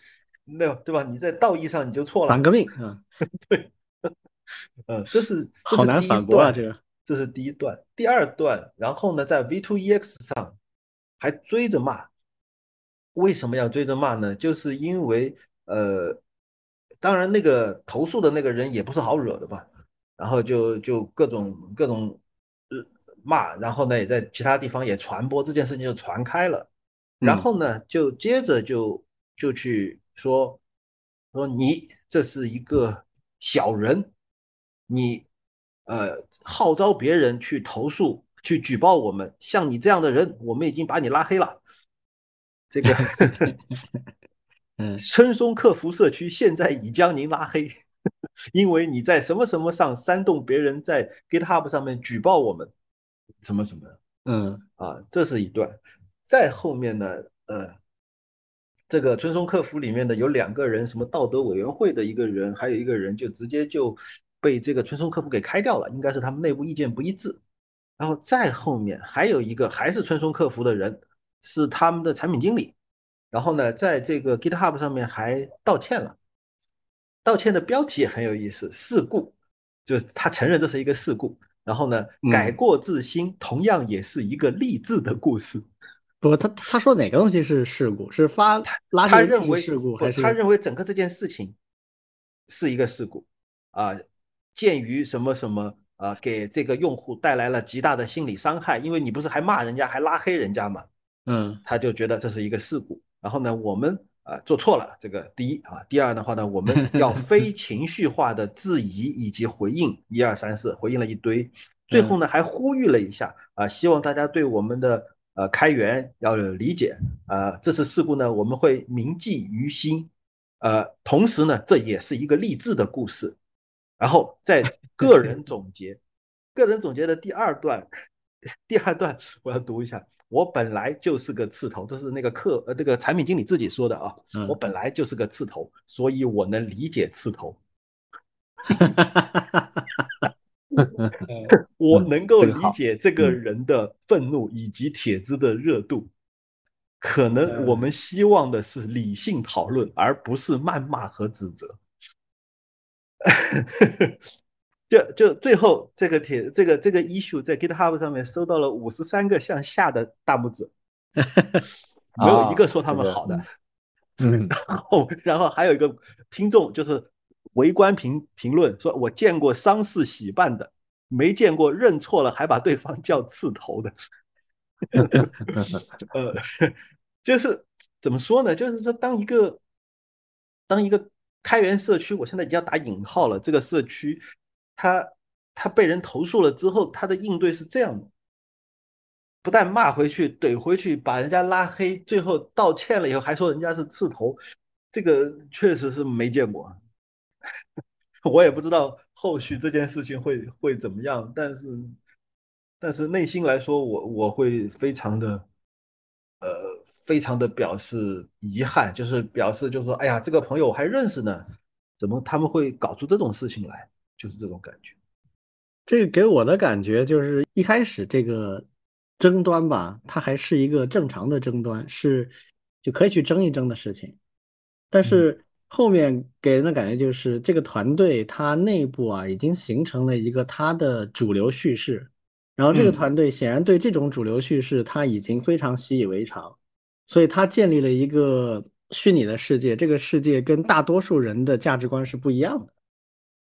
[SPEAKER 2] 那对吧？你在道义上你就错了。
[SPEAKER 1] 反革命啊！
[SPEAKER 2] 对，嗯，这是
[SPEAKER 1] 好难反驳啊，这个。
[SPEAKER 2] 这是第一段，第二段，然后呢，在 V2EX 上还追着骂。为什么要追着骂呢？就是因为，呃，当然那个投诉的那个人也不是好惹的吧，然后就就各种各种骂，然后呢，也在其他地方也传播这件事情就传开了，然后呢，就接着就就去说说你这是一个小人，你。呃，号召别人去投诉、去举报我们，像你这样的人，我们已经把你拉黑了。这个，
[SPEAKER 1] 嗯，
[SPEAKER 2] 春松客服社区现在已将您拉黑，因为你在什么什么上煽动别人在 GitHub 上面举报我们，什么什么的。
[SPEAKER 1] 嗯，
[SPEAKER 2] 啊，这是一段。再后面呢，呃，这个春松客服里面的有两个人，什么道德委员会的一个人，还有一个人就直接就。被这个春松客服给开掉了，应该是他们内部意见不一致。然后再后面还有一个还是春松客服的人，是他们的产品经理。然后呢，在这个 GitHub 上面还道歉了，道歉的标题也很有意思，事故，就是他承认这是一个事故。然后呢，改过自新，同样也是一个励志的故事。
[SPEAKER 1] 不，他他说哪个东西是事故？是发
[SPEAKER 2] 他认为
[SPEAKER 1] 事故还是？
[SPEAKER 2] 他认为整个这件事情是一个事故啊。鉴于什么什么啊，给这个用户带来了极大的心理伤害，因为你不是还骂人家，还拉黑人家嘛，
[SPEAKER 1] 嗯，
[SPEAKER 2] 他就觉得这是一个事故。然后呢，我们啊做错了，这个第一啊，第二的话呢，我们 要非情绪化的质疑以及回应，一二三四，回应了一堆，最后呢还呼吁了一下啊，希望大家对我们的呃开源要有理解啊，这次事故呢我们会铭记于心，呃，同时呢这也是一个励志的故事。然后在 个人总结，个人总结的第二段，第二段我要读一下。我本来就是个刺头，这是那个客呃这个产品经理自己说的啊。我本来就是个刺头，所以我能理解刺头。我能够理解这个人的愤怒以及帖子的热度。可能我们希望的是理性讨论，而不是谩骂和指责。就就最后这个帖这个这个 issue 在 GitHub 上面收到了五十三个向下的大拇指，没有一个说他们好的。
[SPEAKER 1] 嗯，
[SPEAKER 2] 然后然后还有一个听众就是围观评评论说，我见过丧事喜办的，没见过认错了还把对方叫刺头的。呃，就是怎么说呢？就是说当一个当一个。开源社区，我现在已经要打引号了。这个社区，他他被人投诉了之后，他的应对是这样的：不但骂回去、怼回去，把人家拉黑，最后道歉了以后还说人家是刺头，这个确实是没见过。我也不知道后续这件事情会会怎么样，但是但是内心来说，我我会非常的呃非常的表示遗憾，就是表示就是说，哎呀，这个朋友我还认识呢，怎么他们会搞出这种事情来？就是这种感觉。
[SPEAKER 1] 这个给我的感觉就是一开始这个争端吧，它还是一个正常的争端，是就可以去争一争的事情，但是。后面给人的感觉就是这个团队它内部啊已经形成了一个它的主流叙事，然后这个团队显然对这种主流叙事它已经非常习以为常，所以它建立了一个虚拟的世界，这个世界跟大多数人的价值观是不一样的。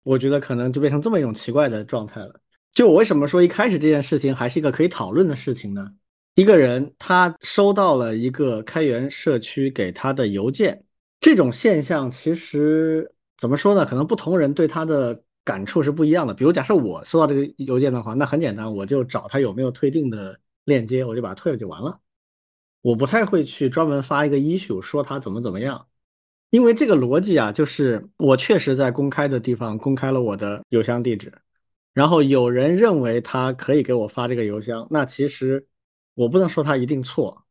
[SPEAKER 1] 我觉得可能就变成这么一种奇怪的状态了。就我为什么说一开始这件事情还是一个可以讨论的事情呢？一个人他收到了一个开源社区给他的邮件。这种现象其实怎么说呢？可能不同人对他的感触是不一样的。比如，假设我收到这个邮件的话，那很简单，我就找他有没有退订的链接，我就把它退了就完了。我不太会去专门发一个 issue 说他怎么怎么样，因为这个逻辑啊，就是我确实在公开的地方公开了我的邮箱地址，然后有人认为他可以给我发这个邮箱，那其实我不能说他一定错。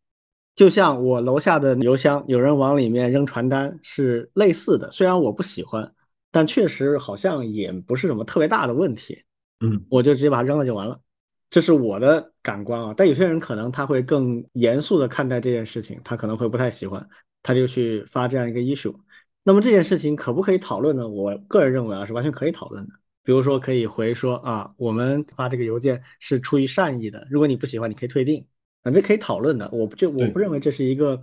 [SPEAKER 1] 就像我楼下的邮箱，有人往里面扔传单是类似的，虽然我不喜欢，但确实好像也不是什么特别大的问题。
[SPEAKER 2] 嗯，
[SPEAKER 1] 我就直接把它扔了就完了，这是我的感官啊。但有些人可能他会更严肃的看待这件事情，他可能会不太喜欢，他就去发这样一个 issue。那么这件事情可不可以讨论呢？我个人认为啊，是完全可以讨论的。比如说可以回说啊，我们发这个邮件是出于善意的，如果你不喜欢，你可以退订。啊，这可以讨论的，我不就我不认为这是一个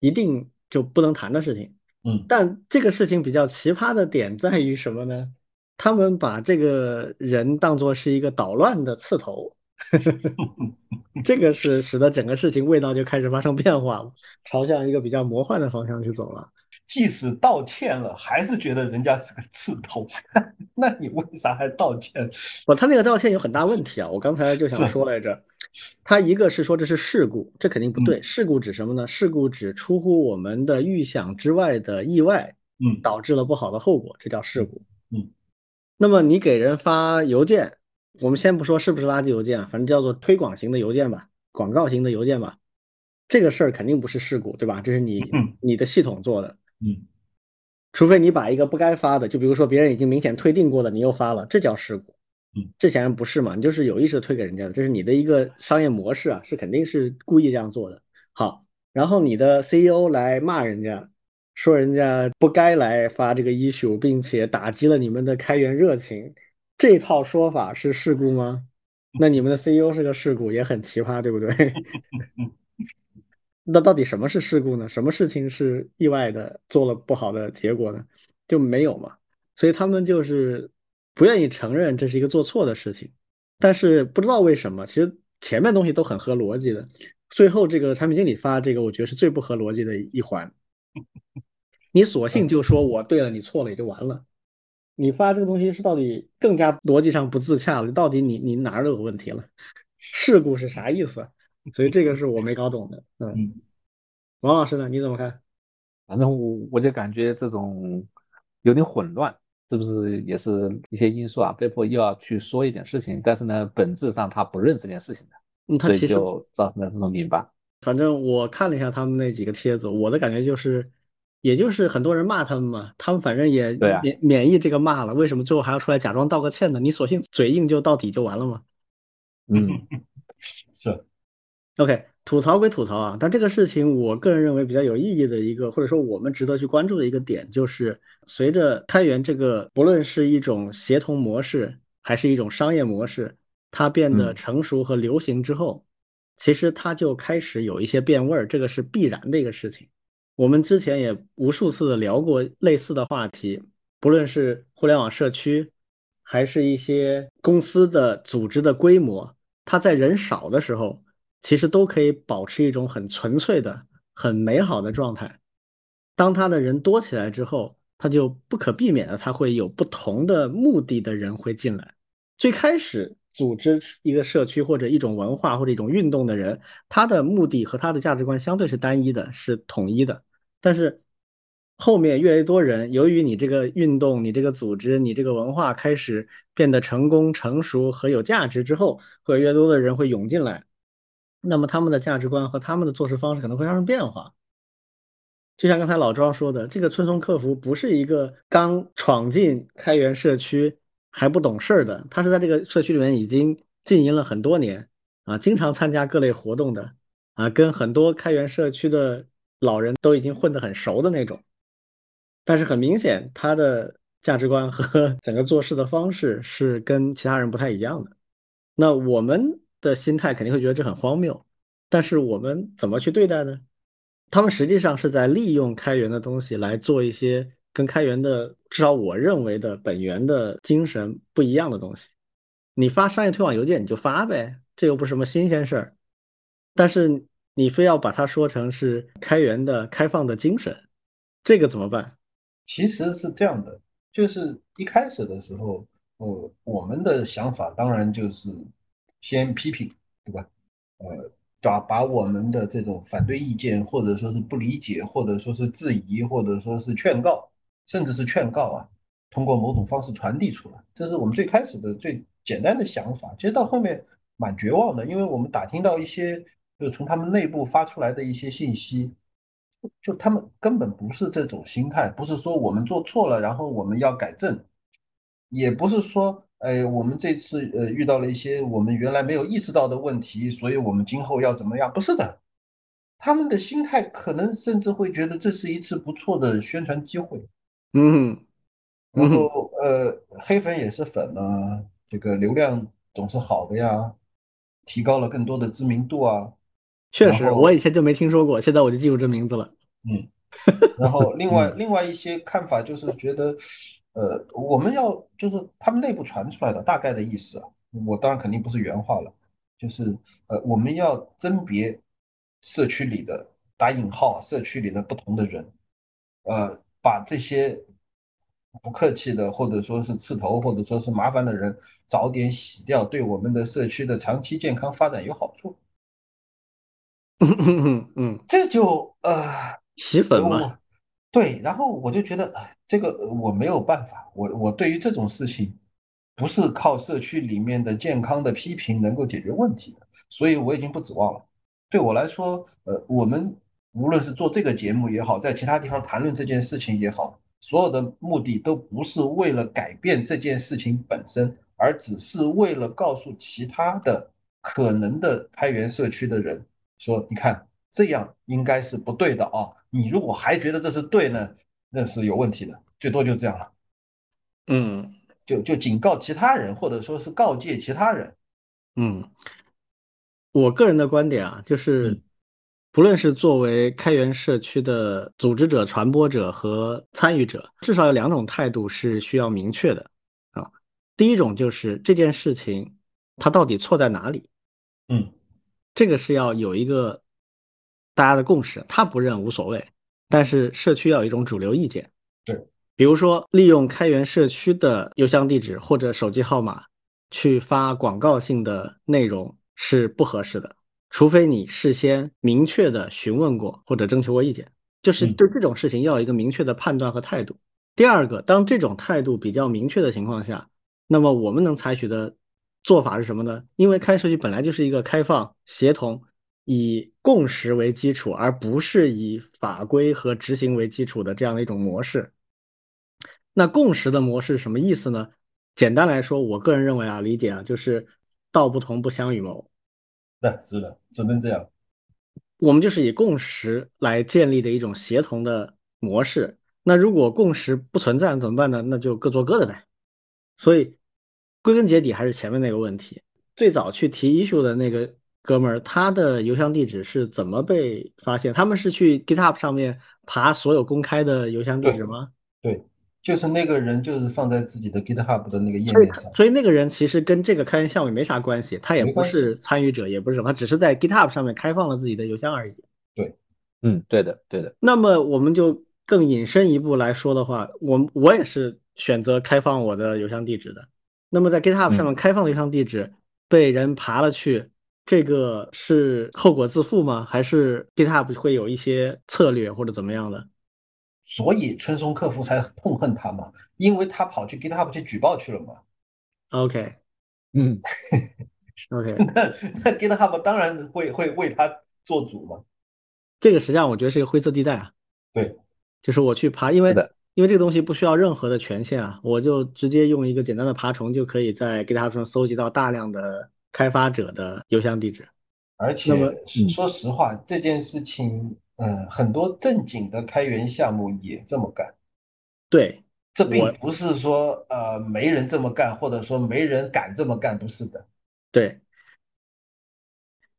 [SPEAKER 1] 一定就不能谈的事情。
[SPEAKER 2] 嗯，
[SPEAKER 1] 但这个事情比较奇葩的点在于什么呢？他们把这个人当作是一个捣乱的刺头，这个是使得整个事情味道就开始发生变化了，朝向一个比较魔幻的方向去走了。
[SPEAKER 2] 即使道歉了，还是觉得人家是个刺头，那你为啥还道歉？
[SPEAKER 1] 不，他那个道歉有很大问题啊！我刚才就想说来着。他一个是说这是事故，这肯定不对。事故指什么呢？事故指出乎我们的预想之外的意外，
[SPEAKER 2] 嗯，
[SPEAKER 1] 导致了不好的后果，这叫事故。
[SPEAKER 2] 嗯，
[SPEAKER 1] 那么你给人发邮件，我们先不说是不是垃圾邮件，反正叫做推广型的邮件吧，广告型的邮件吧，这个事儿肯定不是事故，对吧？这是你你的系统做的，
[SPEAKER 2] 嗯，
[SPEAKER 1] 除非你把一个不该发的，就比如说别人已经明显退订过的，你又发了，这叫事故。
[SPEAKER 2] 嗯，
[SPEAKER 1] 这显然不是嘛，你就是有意识的推给人家的，这是你的一个商业模式啊，是肯定是故意这样做的。好，然后你的 CEO 来骂人家，说人家不该来发这个 issue，并且打击了你们的开源热情，这套说法是事故吗？那你们的 CEO 是个事故，也很奇葩，对不对？那到底什么是事故呢？什么事情是意外的做了不好的结果呢？就没有嘛，所以他们就是。不愿意承认这是一个做错的事情，但是不知道为什么，其实前面东西都很合逻辑的，最后这个产品经理发这个，我觉得是最不合逻辑的一环。你索性就说我对了，你错了也就完了。你发这个东西是到底更加逻辑上不自洽了，到底你你哪儿都有问题了？事故是啥意思？所以这个是我没搞懂的。嗯，王老师呢？你怎么看？
[SPEAKER 3] 反正我我就感觉这种有点混乱。是不是也是一些因素啊？被迫又要去说一点事情，但是呢，本质上他不认这件事情的，所以就造成了这种拧巴。
[SPEAKER 1] 反正我看了一下他们那几个帖子，我的感觉就是，也就是很多人骂他们嘛，他们反正也免免疫这个骂了，为什么最后还要出来假装道个歉呢？你索性嘴硬就到底就完了嘛。
[SPEAKER 3] 嗯，
[SPEAKER 2] 是。
[SPEAKER 1] OK。吐槽归吐槽啊，但这个事情我个人认为比较有意义的一个，或者说我们值得去关注的一个点，就是随着开源这个不论是一种协同模式，还是一种商业模式，它变得成熟和流行之后，其实它就开始有一些变味儿，这个是必然的一个事情。我们之前也无数次的聊过类似的话题，不论是互联网社区，还是一些公司的组织的规模，它在人少的时候。其实都可以保持一种很纯粹的、很美好的状态。当他的人多起来之后，他就不可避免的，他会有不同的目的的人会进来。最开始组织一个社区或者一种文化或者一种运动的人，他的目的和他的价值观相对是单一的，是统一的。但是后面越来越多人，由于你这个运动、你这个组织、你这个文化开始变得成功、成熟和有价值之后，会越多的人会涌进来，那么他们的价值观和他们的做事方式可能会发生变化。就像刚才老庄说的，这个村松客服不是一个刚闯进开源社区还不懂事儿的，他是在这个社区里面已经经营了很多年啊，经常参加各类活动的啊，跟很多开源社区的老人都已经混得很熟的那种。但是很明显，他的价值观和 整个做事的方式是跟其他人不太一样的。那我们的心态肯定会觉得这很荒谬，但是我们怎么去对待呢？他们实际上是在利用开源的东西来做一些跟开源的，至少我认为的本源的精神不一样的东西。你发商业推广邮件你就发呗，这又不是什么新鲜事儿。但是你非要把它说成是开源的开放的精神，这个怎么办？
[SPEAKER 2] 其实是这样的，就是一开始的时候，呃，我们的想法当然就是先批评，对吧？呃，把把我们的这种反对意见，或者说是不理解，或者说是质疑，或者说是劝告，甚至是劝告啊，通过某种方式传递出来，这是我们最开始的最简单的想法。其实到后面蛮绝望的，因为我们打听到一些，就从他们内部发出来的一些信息。就他们根本不是这种心态，不是说我们做错了，然后我们要改正，也不是说，哎，我们这次呃遇到了一些我们原来没有意识到的问题，所以我们今后要怎么样？不是的，他们的心态可能甚至会觉得这是一次不错的宣传机会，
[SPEAKER 1] 嗯，
[SPEAKER 2] 然后呃，黑粉也是粉啊，这个流量总是好的呀，提高了更多的知名度啊。
[SPEAKER 1] 确实，我以前就没听说过，现在我就记住这名字了。
[SPEAKER 2] 嗯，然后 另外另外一些看法就是觉得，呃，我们要就是他们内部传出来的大概的意思啊，我当然肯定不是原话了，就是呃，我们要甄别社区里的打引号社区里的不同的人，呃，把这些不客气的或者说是刺头或者说是麻烦的人早点洗掉，对我们的社区的长期健康发展有好处。
[SPEAKER 1] 嗯嗯嗯，
[SPEAKER 2] 这就呃
[SPEAKER 1] 洗粉嘛，
[SPEAKER 2] 对，然后我就觉得这个我没有办法，我我对于这种事情不是靠社区里面的健康的批评能够解决问题的，所以我已经不指望了。对我来说，呃，我们无论是做这个节目也好，在其他地方谈论这件事情也好，所有的目的都不是为了改变这件事情本身，而只是为了告诉其他的可能的开源社区的人。说，你看这样应该是不对的啊！你如果还觉得这是对呢，那是有问题的，最多就这样了。
[SPEAKER 1] 嗯，
[SPEAKER 2] 就就警告其他人，或者说是告诫其他人。
[SPEAKER 1] 嗯，我个人的观点啊，就是不论是作为开源社区的组织者、传播者和参与者，至少有两种态度是需要明确的啊。第一种就是这件事情它到底错在哪里？
[SPEAKER 2] 嗯。
[SPEAKER 1] 这个是要有一个大家的共识，他不认无所谓，但是社区要有一种主流意见。
[SPEAKER 2] 对，
[SPEAKER 1] 比如说利用开源社区的邮箱地址或者手机号码去发广告性的内容是不合适的，除非你事先明确的询问过或者征求过意见，就是对这种事情要有一个明确的判断和态度。第二个，当这种态度比较明确的情况下，那么我们能采取的。做法是什么呢？因为开社区本来就是一个开放、协同、以共识为基础，而不是以法规和执行为基础的这样的一种模式。那共识的模式什么意思呢？简单来说，我个人认为啊，理解啊，就是道不同不相与谋。
[SPEAKER 2] 对，是的，只能这样。
[SPEAKER 1] 我们就是以共识来建立的一种协同的模式。那如果共识不存在怎么办呢？那就各做各的呗。所以。归根结底还是前面那个问题，最早去提 issue 的那个哥们儿，他的邮箱地址是怎么被发现？他们是去 GitHub 上面爬所有公开的邮箱地址吗？
[SPEAKER 2] 对，就是那个人，就是放在自己的 GitHub 的那个页面上。
[SPEAKER 1] 所以那个人其实跟这个开源项目没啥关系，他也不是参与者，也不是什么，他只是在 GitHub 上面开放了自己的邮箱而已。
[SPEAKER 2] 对，
[SPEAKER 3] 嗯，对的，对的。
[SPEAKER 1] 那么我们就更引申一步来说的话，我我也是选择开放我的邮箱地址的。那么在 GitHub 上面开放的邮箱地址被人爬了去，这个是后果自负吗？还是 GitHub 会有一些策略或者怎么样的？
[SPEAKER 2] 所以春松客服才痛恨他嘛，因为他跑去 GitHub 去举报去了嘛。
[SPEAKER 1] OK，
[SPEAKER 3] 嗯
[SPEAKER 1] ，OK，
[SPEAKER 2] 那那 GitHub 当然会会为他做主嘛。
[SPEAKER 1] 这个实际上我觉得是一个灰色地带啊。
[SPEAKER 2] 对，
[SPEAKER 1] 就是我去爬，因为因为这个东西不需要任何的权限啊，我就直接用一个简单的爬虫就可以在 GitHub 上搜集到大量的开发者的邮箱地址。
[SPEAKER 2] 而且说实话，这件事情，嗯，很多正经的开源项目也这么干。
[SPEAKER 1] 对，
[SPEAKER 2] 这并不是说呃没人这么干，或者说没人敢这么干，不是的。
[SPEAKER 1] 对。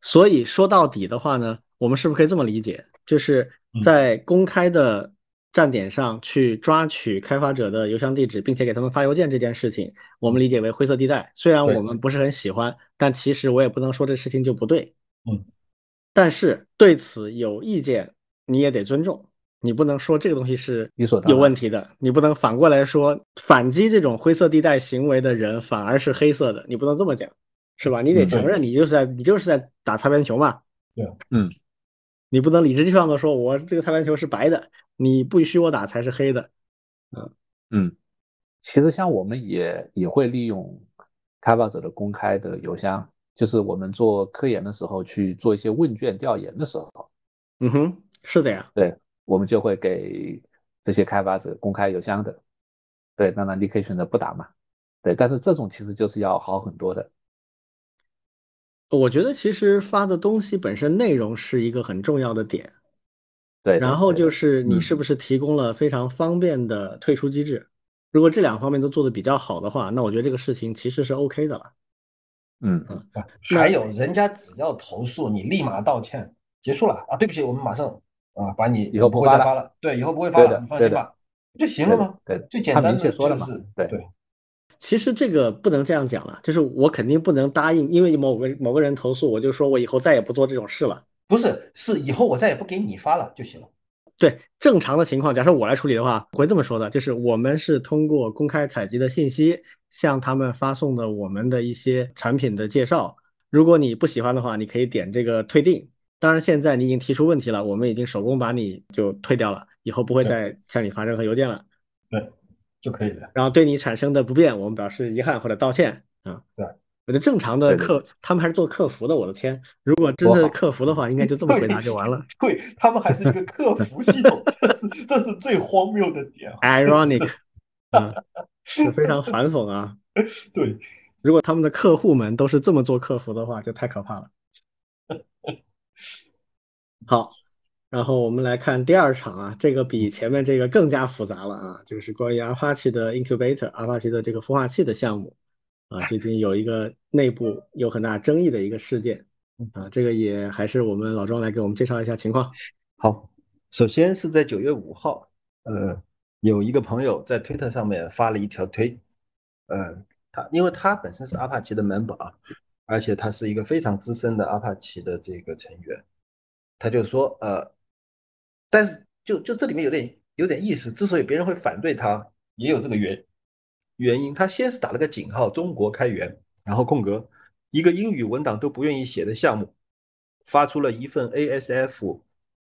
[SPEAKER 1] 所以说到底的话呢，我们是不是可以这么理解，就是在公开的站点上去抓取开发者的邮箱地址，并且给他们发邮件这件事情，我们理解为灰色地带。虽然我们不是很喜欢，但其实我也不能说这事情就不对。
[SPEAKER 2] 嗯，
[SPEAKER 1] 但是对此有意见，你也得尊重。你不能说这个东西是有问题的，你不能反过来说反击这种灰色地带行为的人反而是黑色的，你不能这么讲，是吧？你得承认你就是在你就是在打擦边球嘛。
[SPEAKER 2] 对，
[SPEAKER 3] 嗯，
[SPEAKER 1] 你不能理直气壮的说我这个擦边球是白的，你不许我打才是黑的。
[SPEAKER 3] 嗯嗯，其实像我们也也会利用开发者的公开的邮箱。就是我们做科研的时候去做一些问卷调研的时候，
[SPEAKER 1] 嗯哼，是的呀，
[SPEAKER 3] 对，我们就会给这些开发者公开邮箱的，对，当然你可以选择不打嘛，对，但是这种其实就是要好很多的。
[SPEAKER 1] 我觉得其实发的东西本身内容是一个很重要的点，
[SPEAKER 3] 对，
[SPEAKER 1] 然后就是你是不是提供了非常方便的退出机制，如果这两方面都做的比较好的话，那我觉得这个事情其实是 OK 的了。
[SPEAKER 3] 嗯嗯，
[SPEAKER 2] 还有人家只要投诉，你立马道歉，结束了啊！对不起，我们马上啊，把你
[SPEAKER 3] 以后
[SPEAKER 2] 不会再发了。对，以后不会发了，你放心吧，就行了吗？
[SPEAKER 3] 对，
[SPEAKER 2] 最简单的就
[SPEAKER 3] 是
[SPEAKER 2] 对
[SPEAKER 3] 对。
[SPEAKER 1] 其实这个不能这样讲了，就是我肯定不能答应，因为某个某个人投诉，我就说我以后再也不做这种事了。
[SPEAKER 2] 不是，是以后我再也不给你发了就行了。
[SPEAKER 1] 对正常的情况，假设我来处理的话，我会这么说的，就是我们是通过公开采集的信息，向他们发送的我们的一些产品的介绍。如果你不喜欢的话，你可以点这个退订。当然，现在你已经提出问题了，我们已经手工把你就退掉了，以后不会再向你发任何邮件了。
[SPEAKER 2] 对，就可以了。
[SPEAKER 1] 然后对你产生的不便，我们表示遗憾或者道歉。啊，
[SPEAKER 2] 对。
[SPEAKER 1] 我觉得正常的客，他们还是做客服的。我的天，如果真的客服的话，应该就这么回答就完了。
[SPEAKER 2] 对他们还是一个客服系统，这是这是最荒谬的点。
[SPEAKER 1] Ironic，啊，是非常反讽啊。
[SPEAKER 2] 对，
[SPEAKER 1] 如果他们的客户们都是这么做客服的话，就太可怕了。好，然后我们来看第二场啊，这个比前面这个更加复杂了啊，就是关于阿帕奇的 Incubator，阿帕奇的这个孵化器的项目。啊，最近有一个内部有很大争议的一个事件，啊，这个也还是我们老庄来给我们介绍一下情况。
[SPEAKER 2] 好，首先是在九月五号，呃，有一个朋友在推特上面发了一条推，呃，他因为他本身是阿帕奇的 member 啊，而且他是一个非常资深的阿帕奇的这个成员，他就说，呃，但是就就这里面有点有点意思，之所以别人会反对他，也有这个原。原因，他先是打了个井号，中国开源，然后空格，一个英语文档都不愿意写的项目，发出了一份 ASF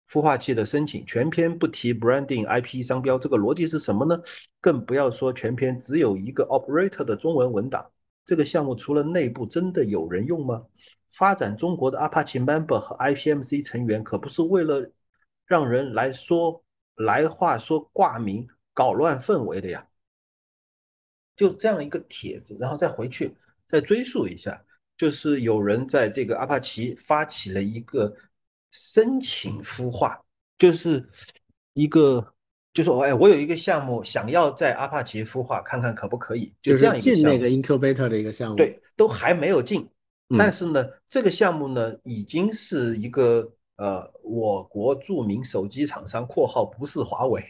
[SPEAKER 2] 孵化器的申请，全篇不提 branding IP 商标，这个逻辑是什么呢？更不要说全篇只有一个 operator 的中文文档，这个项目除了内部真的有人用吗？发展中国的 Apache member 和 IPMC 成员可不是为了让人来说来话说挂名搞乱氛围的呀。就这样一个帖子，然后再回去再追溯一下，就是有人在这个阿帕奇发起了一个申请孵化，就是一个就说哎，我有一个项目想要在阿帕奇孵化，看看可不可以，就这样一个
[SPEAKER 1] 进那个 incubator 的一个项目，
[SPEAKER 2] 对，都还没有进，但是呢，这个项目呢已经是一个呃，我国著名手机厂商（括号不是华为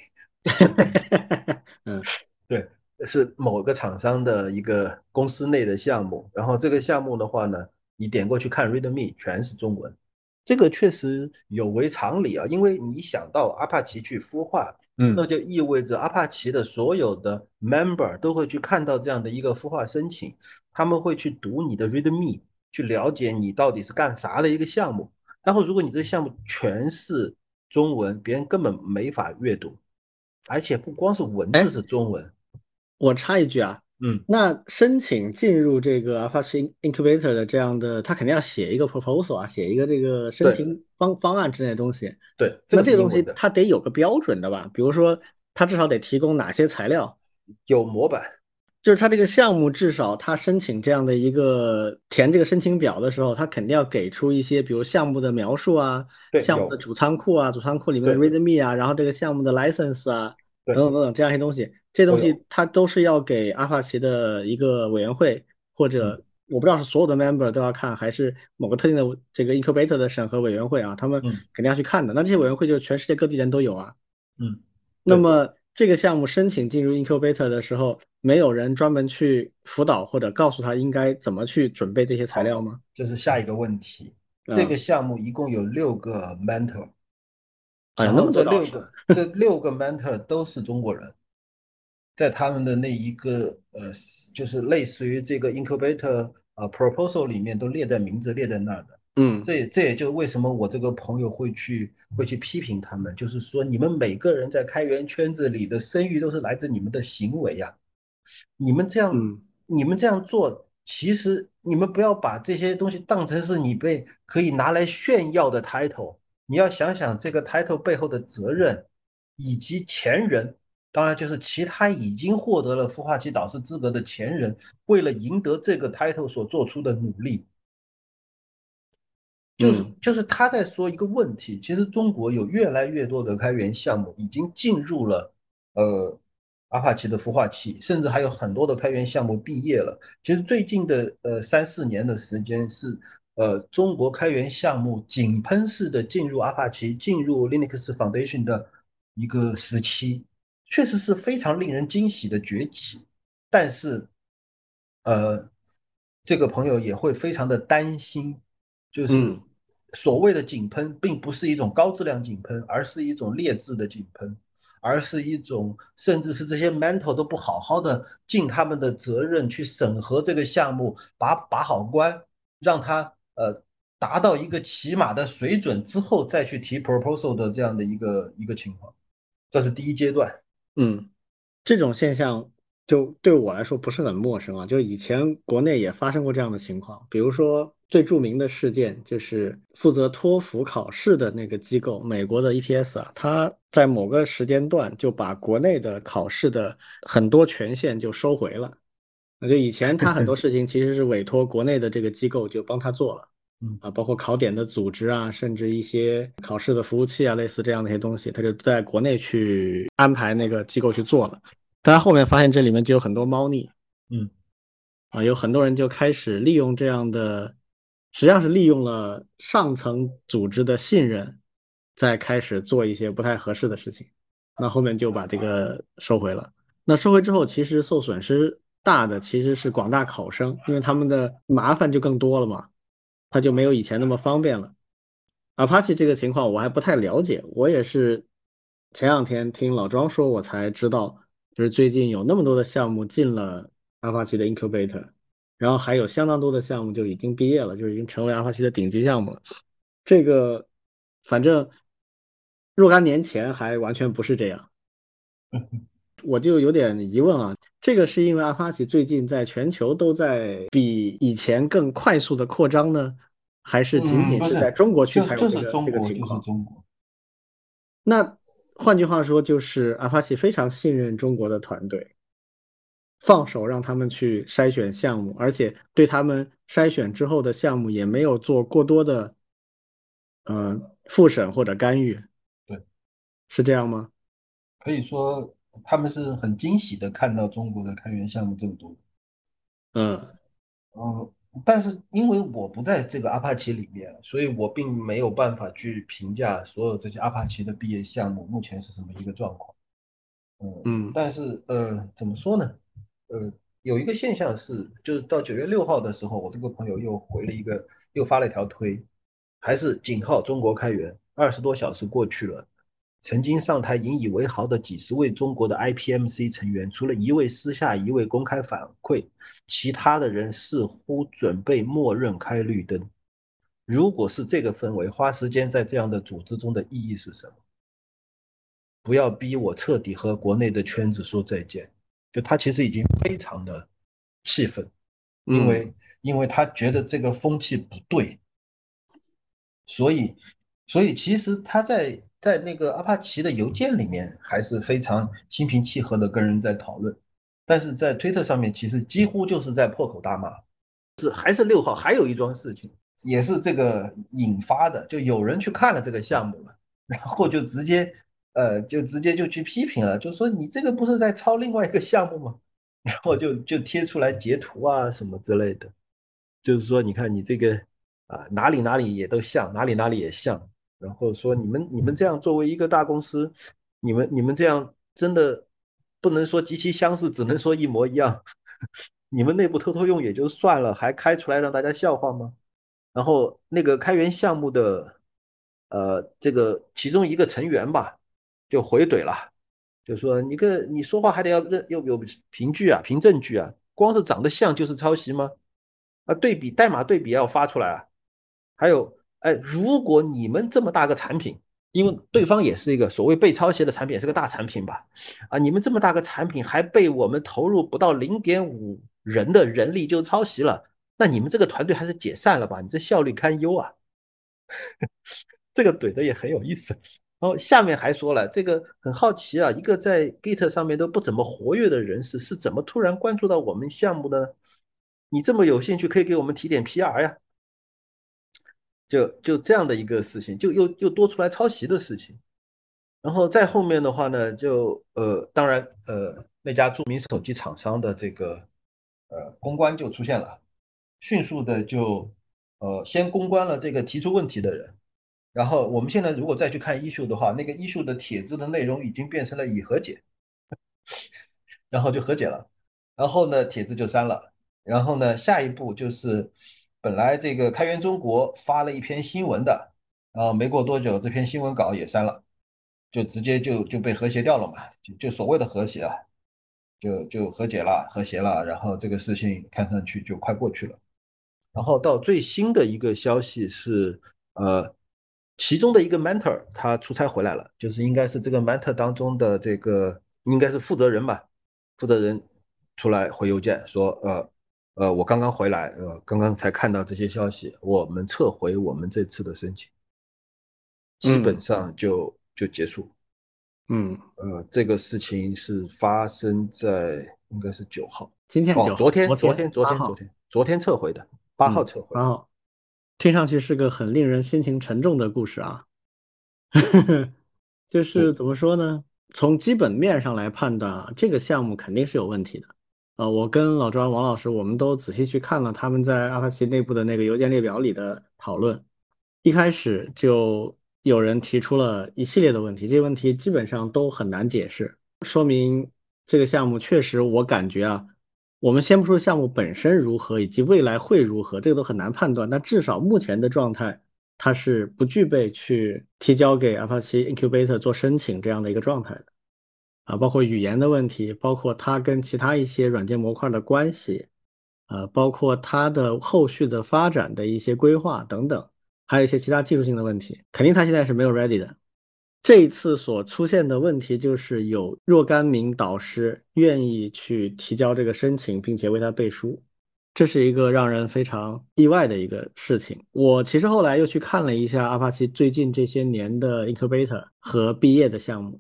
[SPEAKER 2] ），嗯，对。是某个厂商的一个公司内的项目，然后这个项目的话呢，你点过去看 README 全是中文，这个确实有违常理啊，因为你想到阿帕奇去孵化，
[SPEAKER 3] 嗯，
[SPEAKER 2] 那就意味着阿帕奇的所有的 member 都会去看到这样的一个孵化申请，他们会去读你的 README，去了解你到底是干啥的一个项目，然后如果你这项目全是中文，别人根本没法阅读。而且不光是文字是中文。
[SPEAKER 1] 我插一句啊，
[SPEAKER 2] 嗯，
[SPEAKER 1] 那申请进入这个 Apache Incubator 的这样的，他肯定要写一个 proposal 啊，写一个这个申请方方案之类的东西。
[SPEAKER 2] 对，
[SPEAKER 1] 那这个东西它得有个标准的吧？比如说，它至少得提供哪些材料？
[SPEAKER 2] 有模板。
[SPEAKER 1] 就是他这个项目，至少他申请这样的一个填这个申请表的时候，他肯定要给出一些，比如项目的描述啊，项目的主仓库啊，主仓库里面的 README 啊，然后这个项目的 license 啊，等等等等这样一些东西，这东西它都是要给阿帕奇的一个委员会，或者我不知道是所有的 member 都要看，还是某个特定的这个 incubator 的审核委员会啊，他们肯定要去看的。那这些委员会就全世界各地人都有啊。
[SPEAKER 2] 嗯，
[SPEAKER 1] 那么这个项目申请进入 incubator 的时候。没有人专门去辅导或者告诉他应该怎么去准备这些材料吗？
[SPEAKER 2] 这是下一个问题。这个项目一共有六个 mentor，
[SPEAKER 1] 然
[SPEAKER 2] 后这六个 这六个 mentor 都是中国人，在他们的那一个呃，就是类似于这个 incubator 呃 proposal 里面都列在名字列在那儿的。
[SPEAKER 1] 嗯，
[SPEAKER 2] 这也这也就为什么我这个朋友会去会去批评他们，就是说你们每个人在开源圈子里的声誉都是来自你们的行为呀。你们这样，你们这样做，其实你们不要把这些东西当成是你被可以拿来炫耀的 title。你要想想这个 title 背后的责任，以及前人，当然就是其他已经获得了孵化器导师资格的前人，为了赢得这个 title 所做出的努力。就是就是他在说一个问题，其实中国有越来越多的开源项目已经进入了，呃。阿帕奇的孵化器，甚至还有很多的开源项目毕业了。其实最近的呃三四年的时间是呃中国开源项目井喷式的进入阿帕奇、进入 Linux Foundation 的一个时期，确实是非常令人惊喜的崛起。但是，呃，这个朋友也会非常的担心，就是所谓的井喷，并不是一种高质量井喷，而是一种劣质的井喷。而是一种，甚至是这些 mentor 都不好好的尽他们的责任去审核这个项目，把把好关，让他呃达到一个起码的水准之后再去提 proposal 的这样的一个一个情况，这是第一阶段。
[SPEAKER 1] 嗯，这种现象就对我来说不是很陌生啊，就以前国内也发生过这样的情况，比如说。最著名的事件就是负责托福考试的那个机构，美国的 ETS 啊，它在某个时间段就把国内的考试的很多权限就收回了。那就以前他很多事情其实是委托国内的这个机构就帮他做了，
[SPEAKER 2] 嗯
[SPEAKER 1] 啊，包括考点的组织啊，甚至一些考试的服务器啊，类似这样的一些东西，他就在国内去安排那个机构去做了。但他后面发现这里面就有很多猫腻，
[SPEAKER 2] 嗯，
[SPEAKER 1] 啊，有很多人就开始利用这样的。实际上是利用了上层组织的信任，在开始做一些不太合适的事情，那后面就把这个收回了。那收回之后，其实受损失大的其实是广大考生，因为他们的麻烦就更多了嘛，他就没有以前那么方便了。Apache 这个情况我还不太了解，我也是前两天听老庄说，我才知道，就是最近有那么多的项目进了 Apache 的 Incubator。然后还有相当多的项目就已经毕业了，就已经成为阿帕奇的顶级项目了。这个反正若干年前还完全不是这样，我就有点疑问啊。这个是因为阿帕奇最近在全球都在比以前更快速的扩张呢，还是仅仅是在中国区才有这个这个情况？那换句话说，就是阿帕奇非常信任中国的团队。放手让他们去筛选项目，而且对他们筛选之后的项目也没有做过多的，呃，复审或者干预。
[SPEAKER 2] 对，
[SPEAKER 1] 是这样吗？
[SPEAKER 2] 可以说他们是很惊喜的看到中国的开源项目这么多。
[SPEAKER 1] 嗯
[SPEAKER 2] 嗯，但是因为我不在这个阿帕奇里面，所以我并没有办法去评价所有这些阿帕奇的毕业项目目前是什么一个状况。嗯
[SPEAKER 1] 嗯，
[SPEAKER 2] 但是呃，怎么说呢？呃，有一个现象是，就是到九月六号的时候，我这个朋友又回了一个，又发了一条推，还是井号中国开源。二十多小时过去了，曾经上台引以为豪的几十位中国的 IPMC 成员，除了一位私下一位公开反馈，其他的人似乎准备默认开绿灯。如果是这个氛围，花时间在这样的组织中的意义是什么？不要逼我彻底和国内的圈子说再见。就他其实已经非常的气愤，因为因为他觉得这个风气不对，所以所以其实他在在那个阿帕奇的邮件里面还是非常心平气和的跟人在讨论，但是在推特上面其实几乎就是在破口大骂。是还是六号，还有一桩事情也是这个引发的，就有人去看了这个项目了，然后就直接。呃，就直接就去批评了，就说你这个不是在抄另外一个项目吗？然后就就贴出来截图啊什么之类的，就是说你看你这个啊哪里哪里也都像，哪里哪里也像，然后说你们你们这样作为一个大公司，你们你们这样真的不能说极其相似，只能说一模一样。你们内部偷偷用也就算了，还开出来让大家笑话吗？然后那个开源项目的呃这个其中一个成员吧。就回怼了，就说你个你说话还得要认要有凭据啊，凭证据啊，光是长得像就是抄袭吗？啊，对比代码对比要发出来啊。还有，哎，如果你们这么大个产品，因为对方也是一个所谓被抄袭的产品，也是个大产品吧？啊，你们这么大个产品还被我们投入不到零点五人的人力就抄袭了，那你们这个团队还是解散了吧？你这效率堪忧啊！这个怼的也很有意思。然后下面还说了，这个很好奇啊，一个在 Git 上面都不怎么活跃的人士，是怎么突然关注到我们项目的？你这么有兴趣，可以给我们提点 PR 呀。就就这样的一个事情，就又又多出来抄袭的事情。然后再后面的话呢，就呃，当然呃，那家著名手机厂商的这个呃公关就出现了，迅速的就呃先公关了这个提出问题的人。然后我们现在如果再去看 issue 的话，那个 issue 的帖子的内容已经变成了已和解，然后就和解了，然后呢帖子就删了，然后呢下一步就是本来这个开源中国发了一篇新闻的，然后没过多久这篇新闻稿也删了，就直接就就被和谐掉了嘛，就就所谓的和谐啊，就就和解了和谐了，然后这个事情看上去就快过去了，然后到最新的一个消息是呃。其中的一个 mentor 他出差回来了，就是应该是这个 mentor 当中的这个应该是负责人吧，负责人出来回邮件说，呃呃，我刚刚回来，呃，刚刚才看到这些消息，我们撤回我们这次的申请，基本上就就结束。
[SPEAKER 1] 嗯，
[SPEAKER 2] 呃，这个事情是发生在应该是九号，
[SPEAKER 1] 今天
[SPEAKER 2] 哦，昨天
[SPEAKER 1] 昨
[SPEAKER 2] 天昨天昨天昨天撤回的，八号撤回。
[SPEAKER 1] 八号。听上去是个很令人心情沉重的故事啊，就是怎么说呢？从基本面上来判断，这个项目肯定是有问题的。呃，我跟老庄、王老师，我们都仔细去看了他们在阿帕奇内部的那个邮件列表里的讨论。一开始就有人提出了一系列的问题，这些问题基本上都很难解释，说明这个项目确实，我感觉啊。我们先不说项目本身如何，以及未来会如何，这个都很难判断。但至少目前的状态，它是不具备去提交给阿帕奇 Incubator 做申请这样的一个状态的。啊，包括语言的问题，包括它跟其他一些软件模块的关系，呃，包括它的后续的发展的一些规划等等，还有一些其他技术性的问题，肯定它现在是没有 ready 的。这一次所出现的问题就是有若干名导师愿意去提交这个申请，并且为他背书，这是一个让人非常意外的一个事情。我其实后来又去看了一下阿帕奇最近这些年的 incubator 和毕业的项目，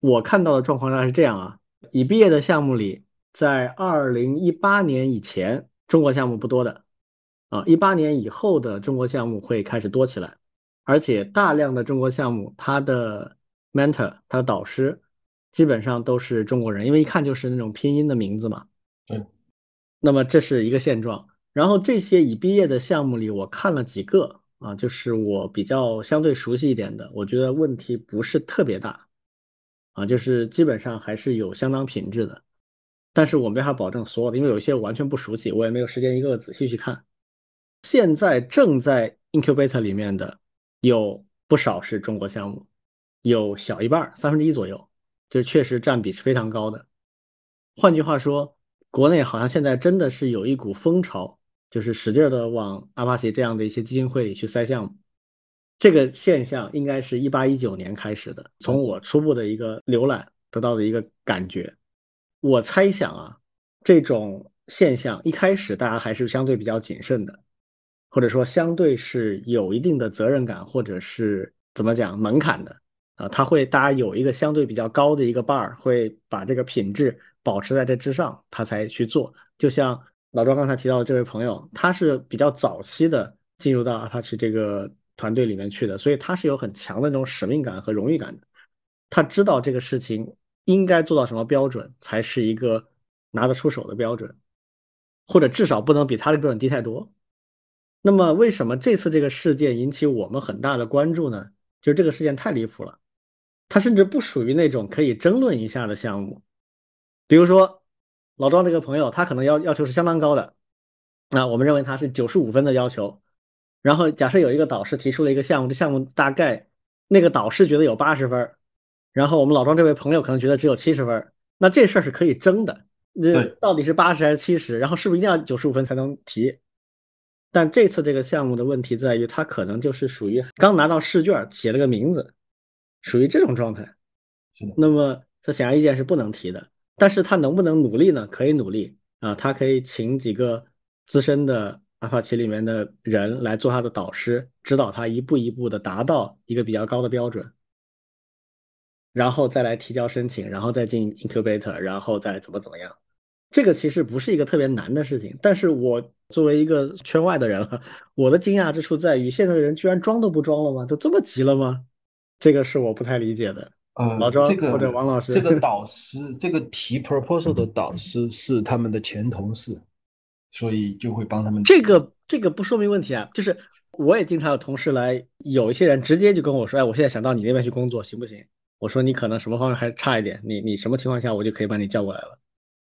[SPEAKER 1] 我看到的状况大概是这样啊：已毕业的项目里，在二零一八年以前，中国项目不多的，啊，一八年以后的中国项目会开始多起来。而且大量的中国项目，它的 mentor，它的导师，基本上都是中国人，因为一看就是那种拼音的名字嘛。
[SPEAKER 2] 对。
[SPEAKER 1] 那么这是一个现状。然后这些已毕业的项目里，我看了几个啊，就是我比较相对熟悉一点的，我觉得问题不是特别大，啊，就是基本上还是有相当品质的。但是我没法保证所有的，因为有一些我完全不熟悉，我也没有时间一个个仔细去看。现在正在 incubator 里面的。有不少是中国项目，有小一半三分之一左右，就确实占比是非常高的。换句话说，国内好像现在真的是有一股风潮，就是使劲的往阿帕奇这样的一些基金会里去塞项目。这个现象应该是一八一九年开始的，从我初步的一个浏览得到的一个感觉，我猜想啊，这种现象一开始大家还是相对比较谨慎的，或者说相对是有一定的责任感，或者是怎么讲门槛的啊，他会大家有一个相对比较高的一个 bar，会把这个品质保持在这之上，他才去做。就像老庄刚才提到的这位朋友，他是比较早期的进入到阿帕奇这个。团队里面去的，所以他是有很强的那种使命感和荣誉感的。他知道这个事情应该做到什么标准才是一个拿得出手的标准，或者至少不能比他的标准低太多。那么，为什么这次这个事件引起我们很大的关注呢？就是这个事件太离谱了，它甚至不属于那种可以争论一下的项目。比如说，老庄这个朋友，他可能要要求是相当高的，那我们认为他是九十五分的要求。然后假设有一个导师提出了一个项目，这项目大概那个导师觉得有八十分，然后我们老庄这位朋友可能觉得只有七十分，那这事儿是可以争的，那到底是八十还是七十？然后是不是一定要九十五分才能提？但这次这个项目的问题在于，他可能就是属于刚拿到试卷写了个名字，属于这种状态。那么他显而易见是不能提的，但是他能不能努力呢？可以努力啊，他可以请几个资深的。阿帕奇里面的人来做他的导师，指导他一步一步的达到一个比较高的标准，然后再来提交申请，然后再进 incubator，然后再怎么怎么样。这个其实不是一个特别难的事情，但是我作为一个圈外的人了，我的惊讶之处在于，现在的人居然装都不装了吗？都这么急了吗？这个是我不太理解的。
[SPEAKER 2] 呃，
[SPEAKER 1] 老庄
[SPEAKER 2] 或
[SPEAKER 1] 者王老师，
[SPEAKER 2] 这个导师，这个提 proposal 的导师是他们的前同事。所以就会帮他们。
[SPEAKER 1] 这个这个不说明问题啊，就是我也经常有同事来，有一些人直接就跟我说，哎，我现在想到你那边去工作，行不行？我说你可能什么方面还差一点，你你什么情况下我就可以把你叫过来了，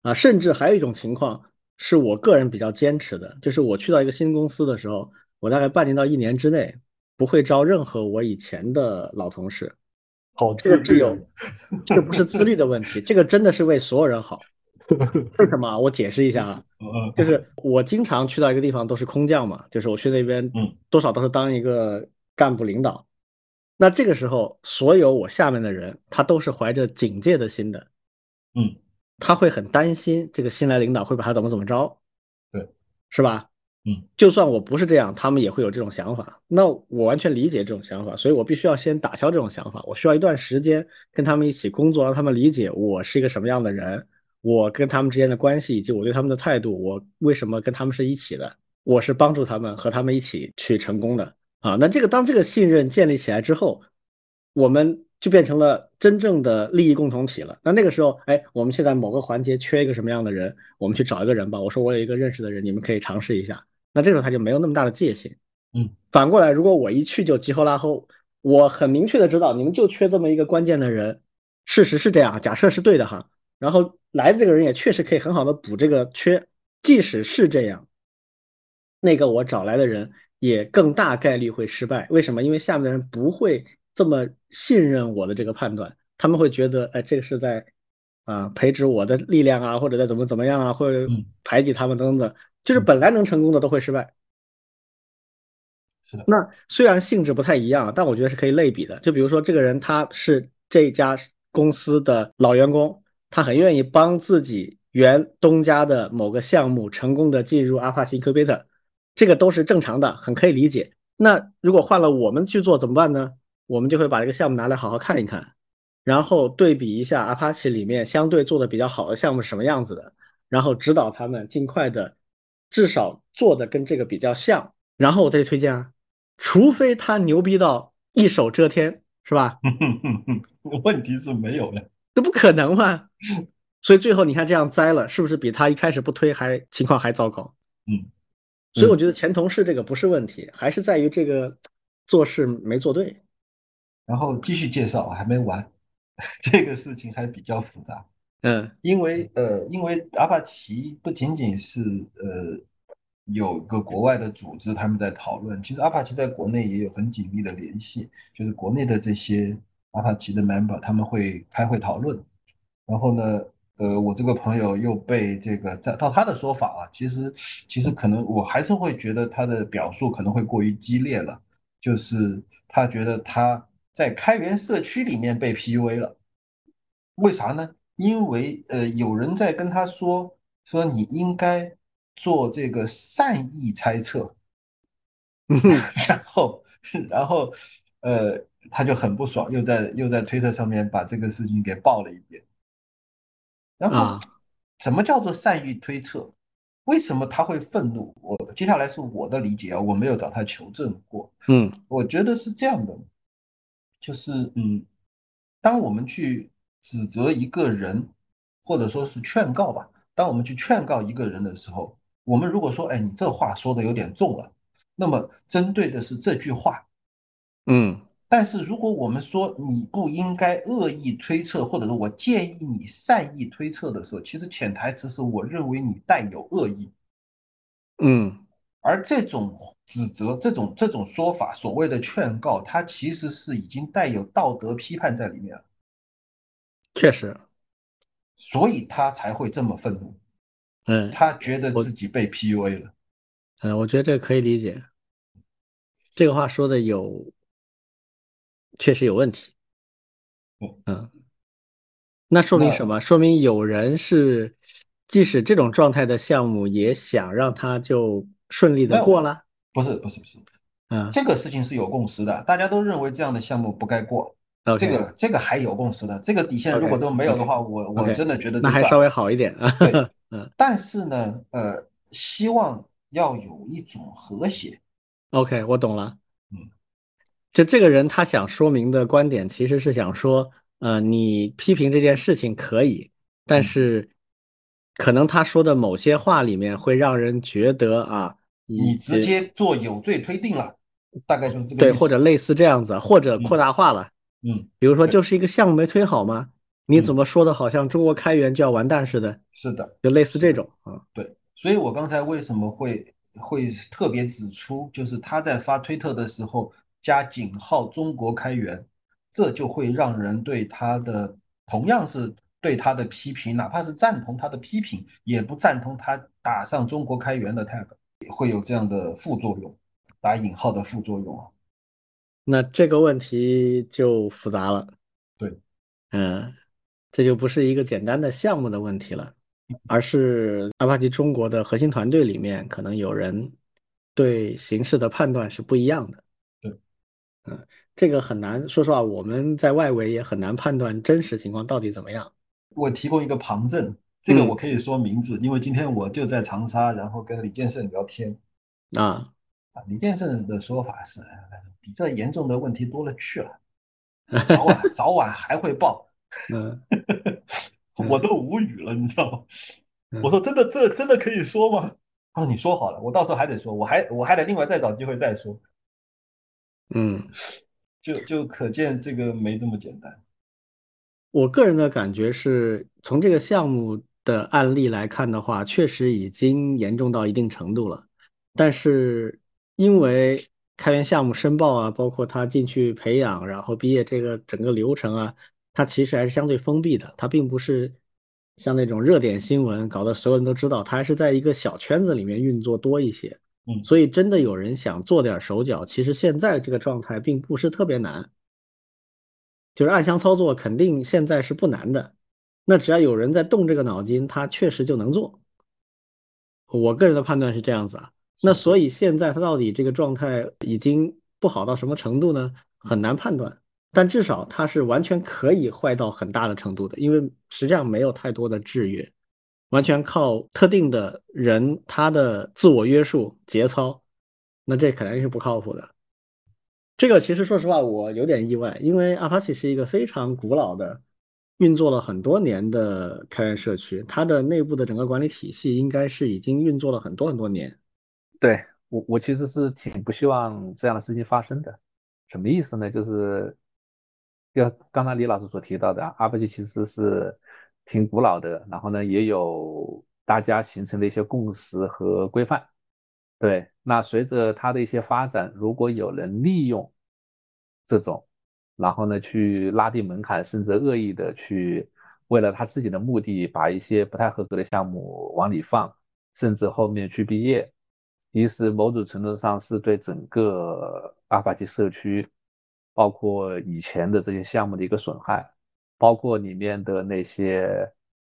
[SPEAKER 1] 啊，甚至还有一种情况是我个人比较坚持的，就是我去到一个新公司的时候，我大概半年到一年之内不会招任何我以前的老同事。
[SPEAKER 2] 好，
[SPEAKER 1] 这个只有，这个不是自律的问题，这个真的是为所有人好。为什么？我解释一下啊，就是我经常去到一个地方都是空降嘛，就是我去那边，嗯，多少都是当一个干部领导。那这个时候，所有我下面的人，他都是怀着警戒的心的，
[SPEAKER 2] 嗯，
[SPEAKER 1] 他会很担心这个新来领导会把他怎么怎么着，
[SPEAKER 2] 对，
[SPEAKER 1] 是吧？
[SPEAKER 2] 嗯，
[SPEAKER 1] 就算我不是这样，他们也会有这种想法。那我完全理解这种想法，所以我必须要先打消这种想法。我需要一段时间跟他们一起工作，让他们理解我是一个什么样的人。我跟他们之间的关系以及我对他们的态度，我为什么跟他们是一起的？我是帮助他们和他们一起去成功的啊！那这个当这个信任建立起来之后，我们就变成了真正的利益共同体了。那那个时候，哎，我们现在某个环节缺一个什么样的人，我们去找一个人吧。我说我有一个认识的人，你们可以尝试一下。那这时候他就没有那么大的戒心。
[SPEAKER 2] 嗯，
[SPEAKER 1] 反过来，如果我一去就急吼拉吼，我很明确的知道你们就缺这么一个关键的人，事实是这样，假设是对的哈。然后来的这个人也确实可以很好的补这个缺，即使是这样，那个我找来的人也更大概率会失败。为什么？因为下面的人不会这么信任我的这个判断，他们会觉得，哎，这个是在啊培植我的力量啊，或者在怎么怎么样啊，或者排挤他们等等，就是本来能成功的都会失败。那虽然性质不太一样，但我觉得是可以类比的。就比如说这个人他是这家公司的老员工。他很愿意帮自己原东家的某个项目成功的进入阿帕奇 Incubator，这个都是正常的，很可以理解。那如果换了我们去做怎么办呢？我们就会把这个项目拿来好好看一看，然后对比一下阿帕奇里面相对做的比较好的项目是什么样子的，然后指导他们尽快的，至少做的跟这个比较像，然后我再去推荐啊。除非他牛逼到一手遮天，是吧？
[SPEAKER 2] 问题是没有的。
[SPEAKER 1] 这不可能嘛！所以最后你看这样栽了，是不是比他一开始不推还情况还糟糕？
[SPEAKER 2] 嗯，
[SPEAKER 1] 所以我觉得前同事这个不是问题，还是在于这个做事没做对。
[SPEAKER 2] 然后继续介绍，还没完，这个事情还比较复杂。
[SPEAKER 1] 嗯，
[SPEAKER 2] 因为呃，因为阿帕奇不仅仅是呃有个国外的组织他们在讨论，其实阿帕奇在国内也有很紧密的联系，就是国内的这些。阿帕奇的 member 他们会开会讨论，然后呢，呃，我这个朋友又被这个在到他的说法啊，其实其实可能我还是会觉得他的表述可能会过于激烈了，就是他觉得他在开源社区里面被 PUA 了，为啥呢？因为呃，有人在跟他说说你应该做这个善意猜测，然后然后呃，他就很不爽，又在又在推特上面把这个事情给爆了一遍。然后，什么叫做善意推测？为什么他会愤怒？我接下来是我的理解啊，我没有找他求证过。
[SPEAKER 1] 嗯，
[SPEAKER 2] 我觉得是这样的，就是嗯，当我们去指责一个人，或者说是劝告吧，当我们去劝告一个人的时候，我们如果说，哎，你这话说的有点重了，那么针对的是这句话，
[SPEAKER 1] 嗯。
[SPEAKER 2] 但是如果我们说你不应该恶意推测，或者是我建议你善意推测的时候，其实潜台词是我认为你带有恶意。
[SPEAKER 1] 嗯，
[SPEAKER 2] 而这种指责、这种这种说法，所谓的劝告，它其实是已经带有道德批判在里面了。
[SPEAKER 1] 确实，
[SPEAKER 2] 所以他才会这么愤怒。
[SPEAKER 1] 嗯，
[SPEAKER 2] 他觉得自己被 PUA 了。
[SPEAKER 1] 嗯，我觉得这个可以理解。这个话说的有。确实有问题，嗯，那说明什么？说明有人是，即使这种状态的项目，也想让他就顺利的过了？
[SPEAKER 2] 不是，不是，不是，
[SPEAKER 1] 嗯，
[SPEAKER 2] 这个事情是有共识的，大家都认为这样的项目不该过。这个，这个还有共识的，这个底线如果都没有的话，我我真的觉得
[SPEAKER 1] 那还稍微好一点啊。
[SPEAKER 2] 对，嗯，但是呢，呃，希望要有一种和谐。
[SPEAKER 1] OK，我懂了。就这个人，他想说明的观点其实是想说，呃，你批评这件事情可以，但是可能他说的某些话里面会让人觉得啊，
[SPEAKER 2] 你直接做有罪推定了，大概就是这个
[SPEAKER 1] 对，或者类似这样子，或者扩大化了，
[SPEAKER 2] 嗯，
[SPEAKER 1] 比如说就是一个项目没推好吗？你怎么说的好像中国开源就要完蛋似的？
[SPEAKER 2] 是的，
[SPEAKER 1] 就类似这种啊。
[SPEAKER 2] 对，所以我刚才为什么会会特别指出，就是他在发推特的时候。加井号中国开源，这就会让人对他的同样是对他的批评，哪怕是赞同他的批评，也不赞同他打上中国开源的 tag，会有这样的副作用，打引号的副作用啊。
[SPEAKER 1] 那这个问题就复杂了。
[SPEAKER 2] 对，
[SPEAKER 1] 嗯，这就不是一个简单的项目的问题了，而是阿帕奇中国的核心团队里面可能有人对形势的判断是不一样的。嗯，这个很难，说实话，我们在外围也很难判断真实情况到底怎么样。
[SPEAKER 2] 我提供一个旁证，这个我可以说名字，因为今天我就在长沙，然后跟李建胜聊天。
[SPEAKER 1] 啊
[SPEAKER 2] 啊，李建胜的说法是，比这严重的问题多了去了，早晚早晚还会爆。
[SPEAKER 1] 嗯，
[SPEAKER 2] 我都无语了，你知道吗？我说真的，这真的可以说吗？啊，你说好了，我到时候还得说，我还我还得另外再找机会再说。
[SPEAKER 1] 嗯，
[SPEAKER 2] 就就可见这个没这么简单。
[SPEAKER 1] 我个人的感觉是从这个项目的案例来看的话，确实已经严重到一定程度了。但是因为开源项目申报啊，包括他进去培养，然后毕业这个整个流程啊，它其实还是相对封闭的。它并不是像那种热点新闻搞得所有人都知道，它还是在一个小圈子里面运作多一些。
[SPEAKER 2] 嗯，
[SPEAKER 1] 所以真的有人想做点手脚，其实现在这个状态并不是特别难，就是暗箱操作肯定现在是不难的。那只要有人在动这个脑筋，他确实就能做。我个人的判断是这样子啊。那所以现在他到底这个状态已经不好到什么程度呢？很难判断，但至少它是完全可以坏到很大的程度的，因为实际上没有太多的制约。完全靠特定的人他的自我约束节操，那这肯定是不靠谱的。这个其实说实话我有点意外，因为 Apache 是一个非常古老的、运作了很多年的开源社区，它的内部的整个管理体系应该是已经运作了很多很多年。
[SPEAKER 3] 对我，我其实是挺不希望这样的事情发生的。什么意思呢？就是，就刚才李老师所提到的，Apache 其实是。挺古老的，然后呢，也有大家形成的一些共识和规范。对，那随着它的一些发展，如果有人利用这种，然后呢，去拉低门槛，甚至恶意的去为了他自己的目的，把一些不太合格的项目往里放，甚至后面去毕业，其实某种程度上是对整个阿帕奇社区，包括以前的这些项目的一个损害，包括里面的那些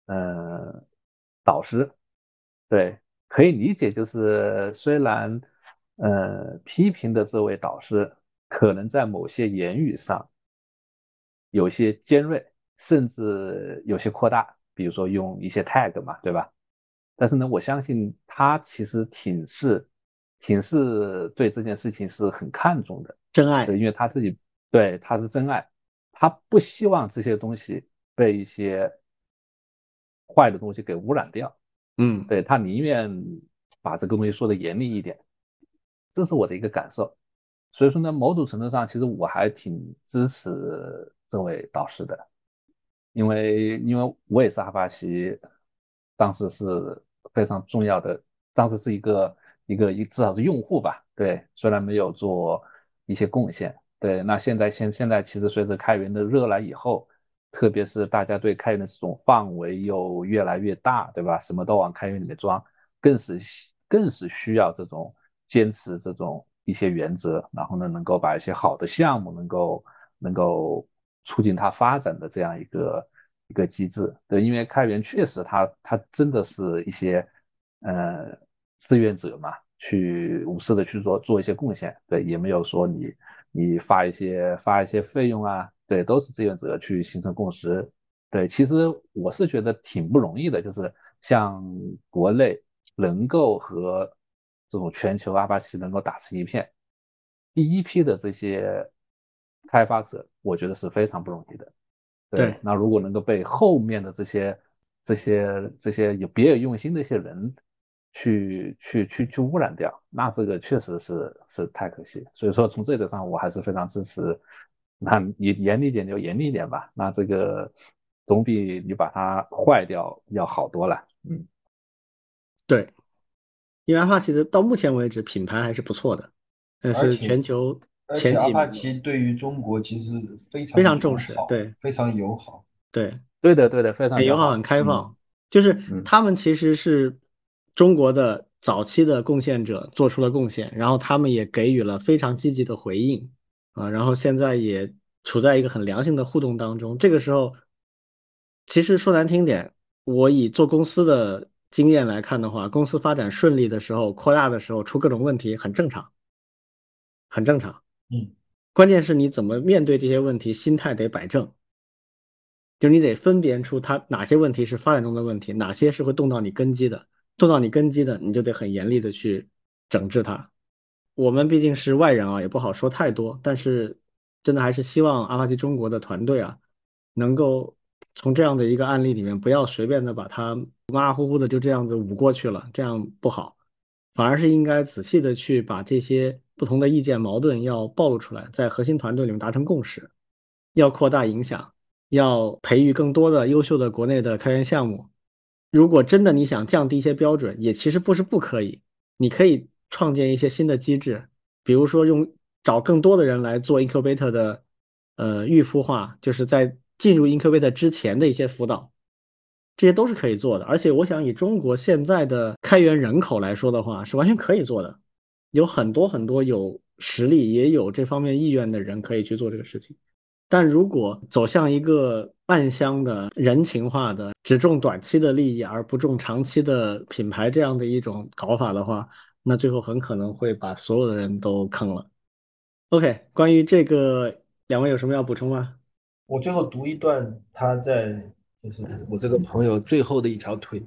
[SPEAKER 3] 嗯导师，对，可以理解，就是虽然呃批评的这位导师可能在某些言语上有些尖锐，甚至有些扩大，比如说用一些 tag 嘛，对吧？但是呢，我相信他其实挺是，挺是对这件事情是很看重的，
[SPEAKER 1] 真爱。
[SPEAKER 3] 对，因为他自己对他是真爱，他不希望这些东西被一些坏的东西给污染掉。
[SPEAKER 1] 嗯，
[SPEAKER 3] 对他宁愿把这个东西说的严厉一点，这是我的一个感受。所以说呢，某种程度上，其实我还挺支持这位导师的，因为因为我也是阿巴奇。当时是非常重要的，当时是一个一个一至少是用户吧，对，虽然没有做一些贡献，对，那现在现现在其实随着开源的热来以后，特别是大家对开源的这种范围又越来越大，对吧？什么都往开源里面装，更是更是需要这种坚持这种一些原则，然后呢，能够把一些好的项目能够能够促进它发展的这样一个。一个机制，对，因为开源确实，它它真的是一些呃志愿者嘛，去无私的去做做一些贡献，对，也没有说你你发一些发一些费用啊，对，都是志愿者去形成共识，对，其实我是觉得挺不容易的，就是像国内能够和这种全球阿帕奇能够打成一片，第一批的这些开发者，我觉得是非常不容易的。对，那如果能够被后面的这些、这些、这些有别有用心的一些人去、去、去、去污染掉，那这个确实是是太可惜。所以说，从这个上，我还是非常支持。那你严厉点就严厉一点吧，那这个总比你把它坏掉要好多了。嗯，
[SPEAKER 1] 对，因为阿帕奇的到目前为止品牌还是不错的，但是全球。
[SPEAKER 2] 而且阿帕奇对于中国其实非常
[SPEAKER 1] 非常重视，对，
[SPEAKER 2] 非常友好，
[SPEAKER 1] 对，
[SPEAKER 3] 对的，对的，非常
[SPEAKER 1] 很友好，很开放。就是他们其实是中国的早期的贡献者，做出了贡献，然后他们也给予了非常积极的回应啊，然后现在也处在一个很良性的互动当中。这个时候，其实说难听点，我以做公司的经验来看的话，公司发展顺利的时候，扩大的时候出各种问题很正常，很正常。
[SPEAKER 2] 嗯，
[SPEAKER 1] 关键是你怎么面对这些问题，心态得摆正，就是你得分辨出它哪些问题是发展中的问题，哪些是会动到你根基的，动到你根基的，你就得很严厉的去整治它。我们毕竟是外人啊，也不好说太多，但是真的还是希望阿帕奇中国的团队啊，能够从这样的一个案例里面，不要随便的把它马马虎虎的就这样子捂过去了，这样不好，反而是应该仔细的去把这些。不同的意见矛盾要暴露出来，在核心团队里面达成共识，要扩大影响，要培育更多的优秀的国内的开源项目。如果真的你想降低一些标准，也其实不是不可以，你可以创建一些新的机制，比如说用找更多的人来做 incubator 的呃预孵化，就是在进入 incubator 之前的一些辅导，这些都是可以做的。而且我想以中国现在的开源人口来说的话，是完全可以做的。有很多很多有实力也有这方面意愿的人可以去做这个事情，但如果走向一个暗箱的人情化的只重短期的利益而不重长期的品牌这样的一种搞法的话，那最后很可能会把所有的人都坑了。OK，关于这个，两位有什么要补充吗？
[SPEAKER 2] 我最后读一段他在就是我这个朋友最后的一条推，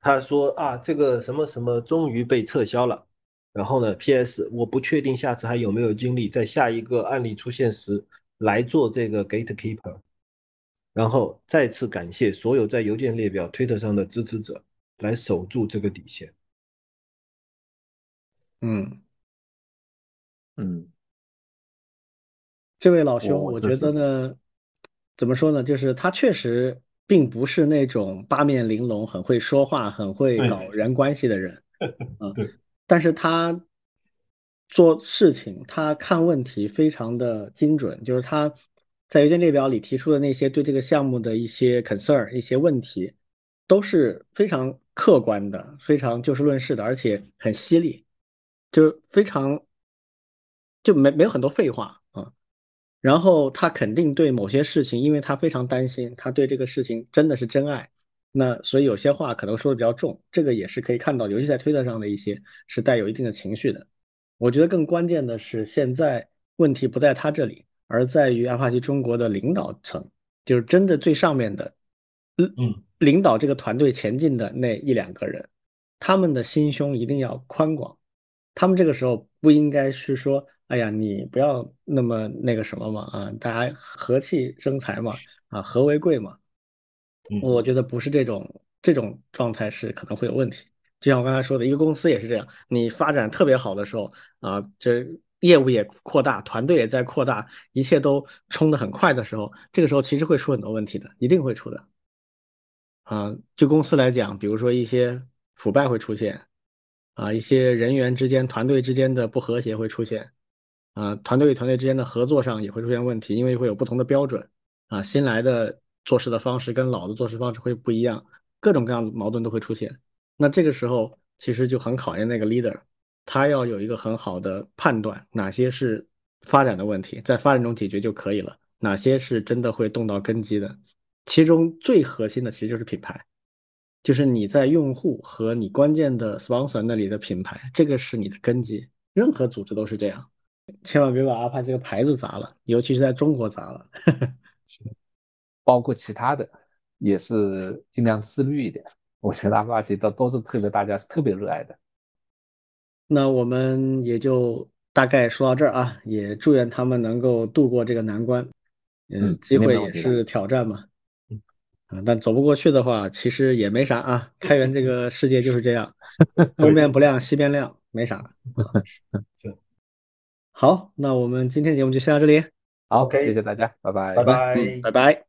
[SPEAKER 2] 他说啊，这个什么什么终于被撤销了。然后呢？P.S. 我不确定下次还有没有精力在下一个案例出现时来做这个 gatekeeper。然后再次感谢所有在邮件列表、推特上的支持者，来守住这个底线。
[SPEAKER 1] 嗯
[SPEAKER 3] 嗯，
[SPEAKER 1] 这位老兄，我觉得呢，怎么说呢？就是他确实并不是那种八面玲珑、很会说话、很会搞人关系的人。
[SPEAKER 2] 啊，对。
[SPEAKER 1] 但是他做事情，他看问题非常的精准，就是他在邮件列表里提出的那些对这个项目的一些 concern、一些问题，都是非常客观的、非常就事论事的，而且很犀利，就非常就没没有很多废话啊。然后他肯定对某些事情，因为他非常担心，他对这个事情真的是真爱，那所以有些话可能说的比较重，这个也是可以看到，尤其在推特上的一些是带有一定的情绪的。我觉得更关键的是，现在问题不在他这里，而在于阿帕奇中国的领导层，就是真的最上面的，
[SPEAKER 2] 嗯，
[SPEAKER 1] 领导这个团队前进的那一两个人，他们的心胸一定要宽广，他们这个时候不应该是说。哎呀，你不要那么那个什么嘛啊，大家和气生财嘛啊，和为贵嘛。我觉得不是这种这种状态是可能会有问题。就像我刚才说的，一个公司也是这样，你发展特别好的时候啊，这业务也扩大，团队也在扩大，一切都冲得很快的时候，这个时候其实会出很多问题的，一定会出的。啊，就公司来讲，比如说一些腐败会出现，啊，一些人员之间、团队之间的不和谐会出现。啊，团队与团队之间的合作上也会出现问题，因为会有不同的标准。啊，新来的做事的方式跟老的做事方式会不一样，各种各样的矛盾都会出现。那这个时候其实就很考验那个 leader，他要有一个很好的判断，哪些是发展的问题，在发展中解决就可以了；哪些是真的会动到根基的。其中最核心的其实就是品牌，就是你在用户和你关键的 sponsor 那里的品牌，这个是你的根基。任何组织都是这样。千万别把阿帕这个牌子砸了，尤其是在中国砸了。
[SPEAKER 3] 包括其他的也是尽量自律一点。我觉得阿帕奇都都是特别大家是特别热爱的。
[SPEAKER 1] 那我们也就大概说到这儿啊，也祝愿他们能够度过这个难关。嗯，机会也是挑战嘛。嗯，但走不过去的话，其实也没啥啊。开源这个世界就是这样，东边不亮西边亮，没啥。好，那我们今天节目就先到这里。
[SPEAKER 3] 好，谢谢大家，拜拜，
[SPEAKER 2] 拜拜，
[SPEAKER 1] 拜拜。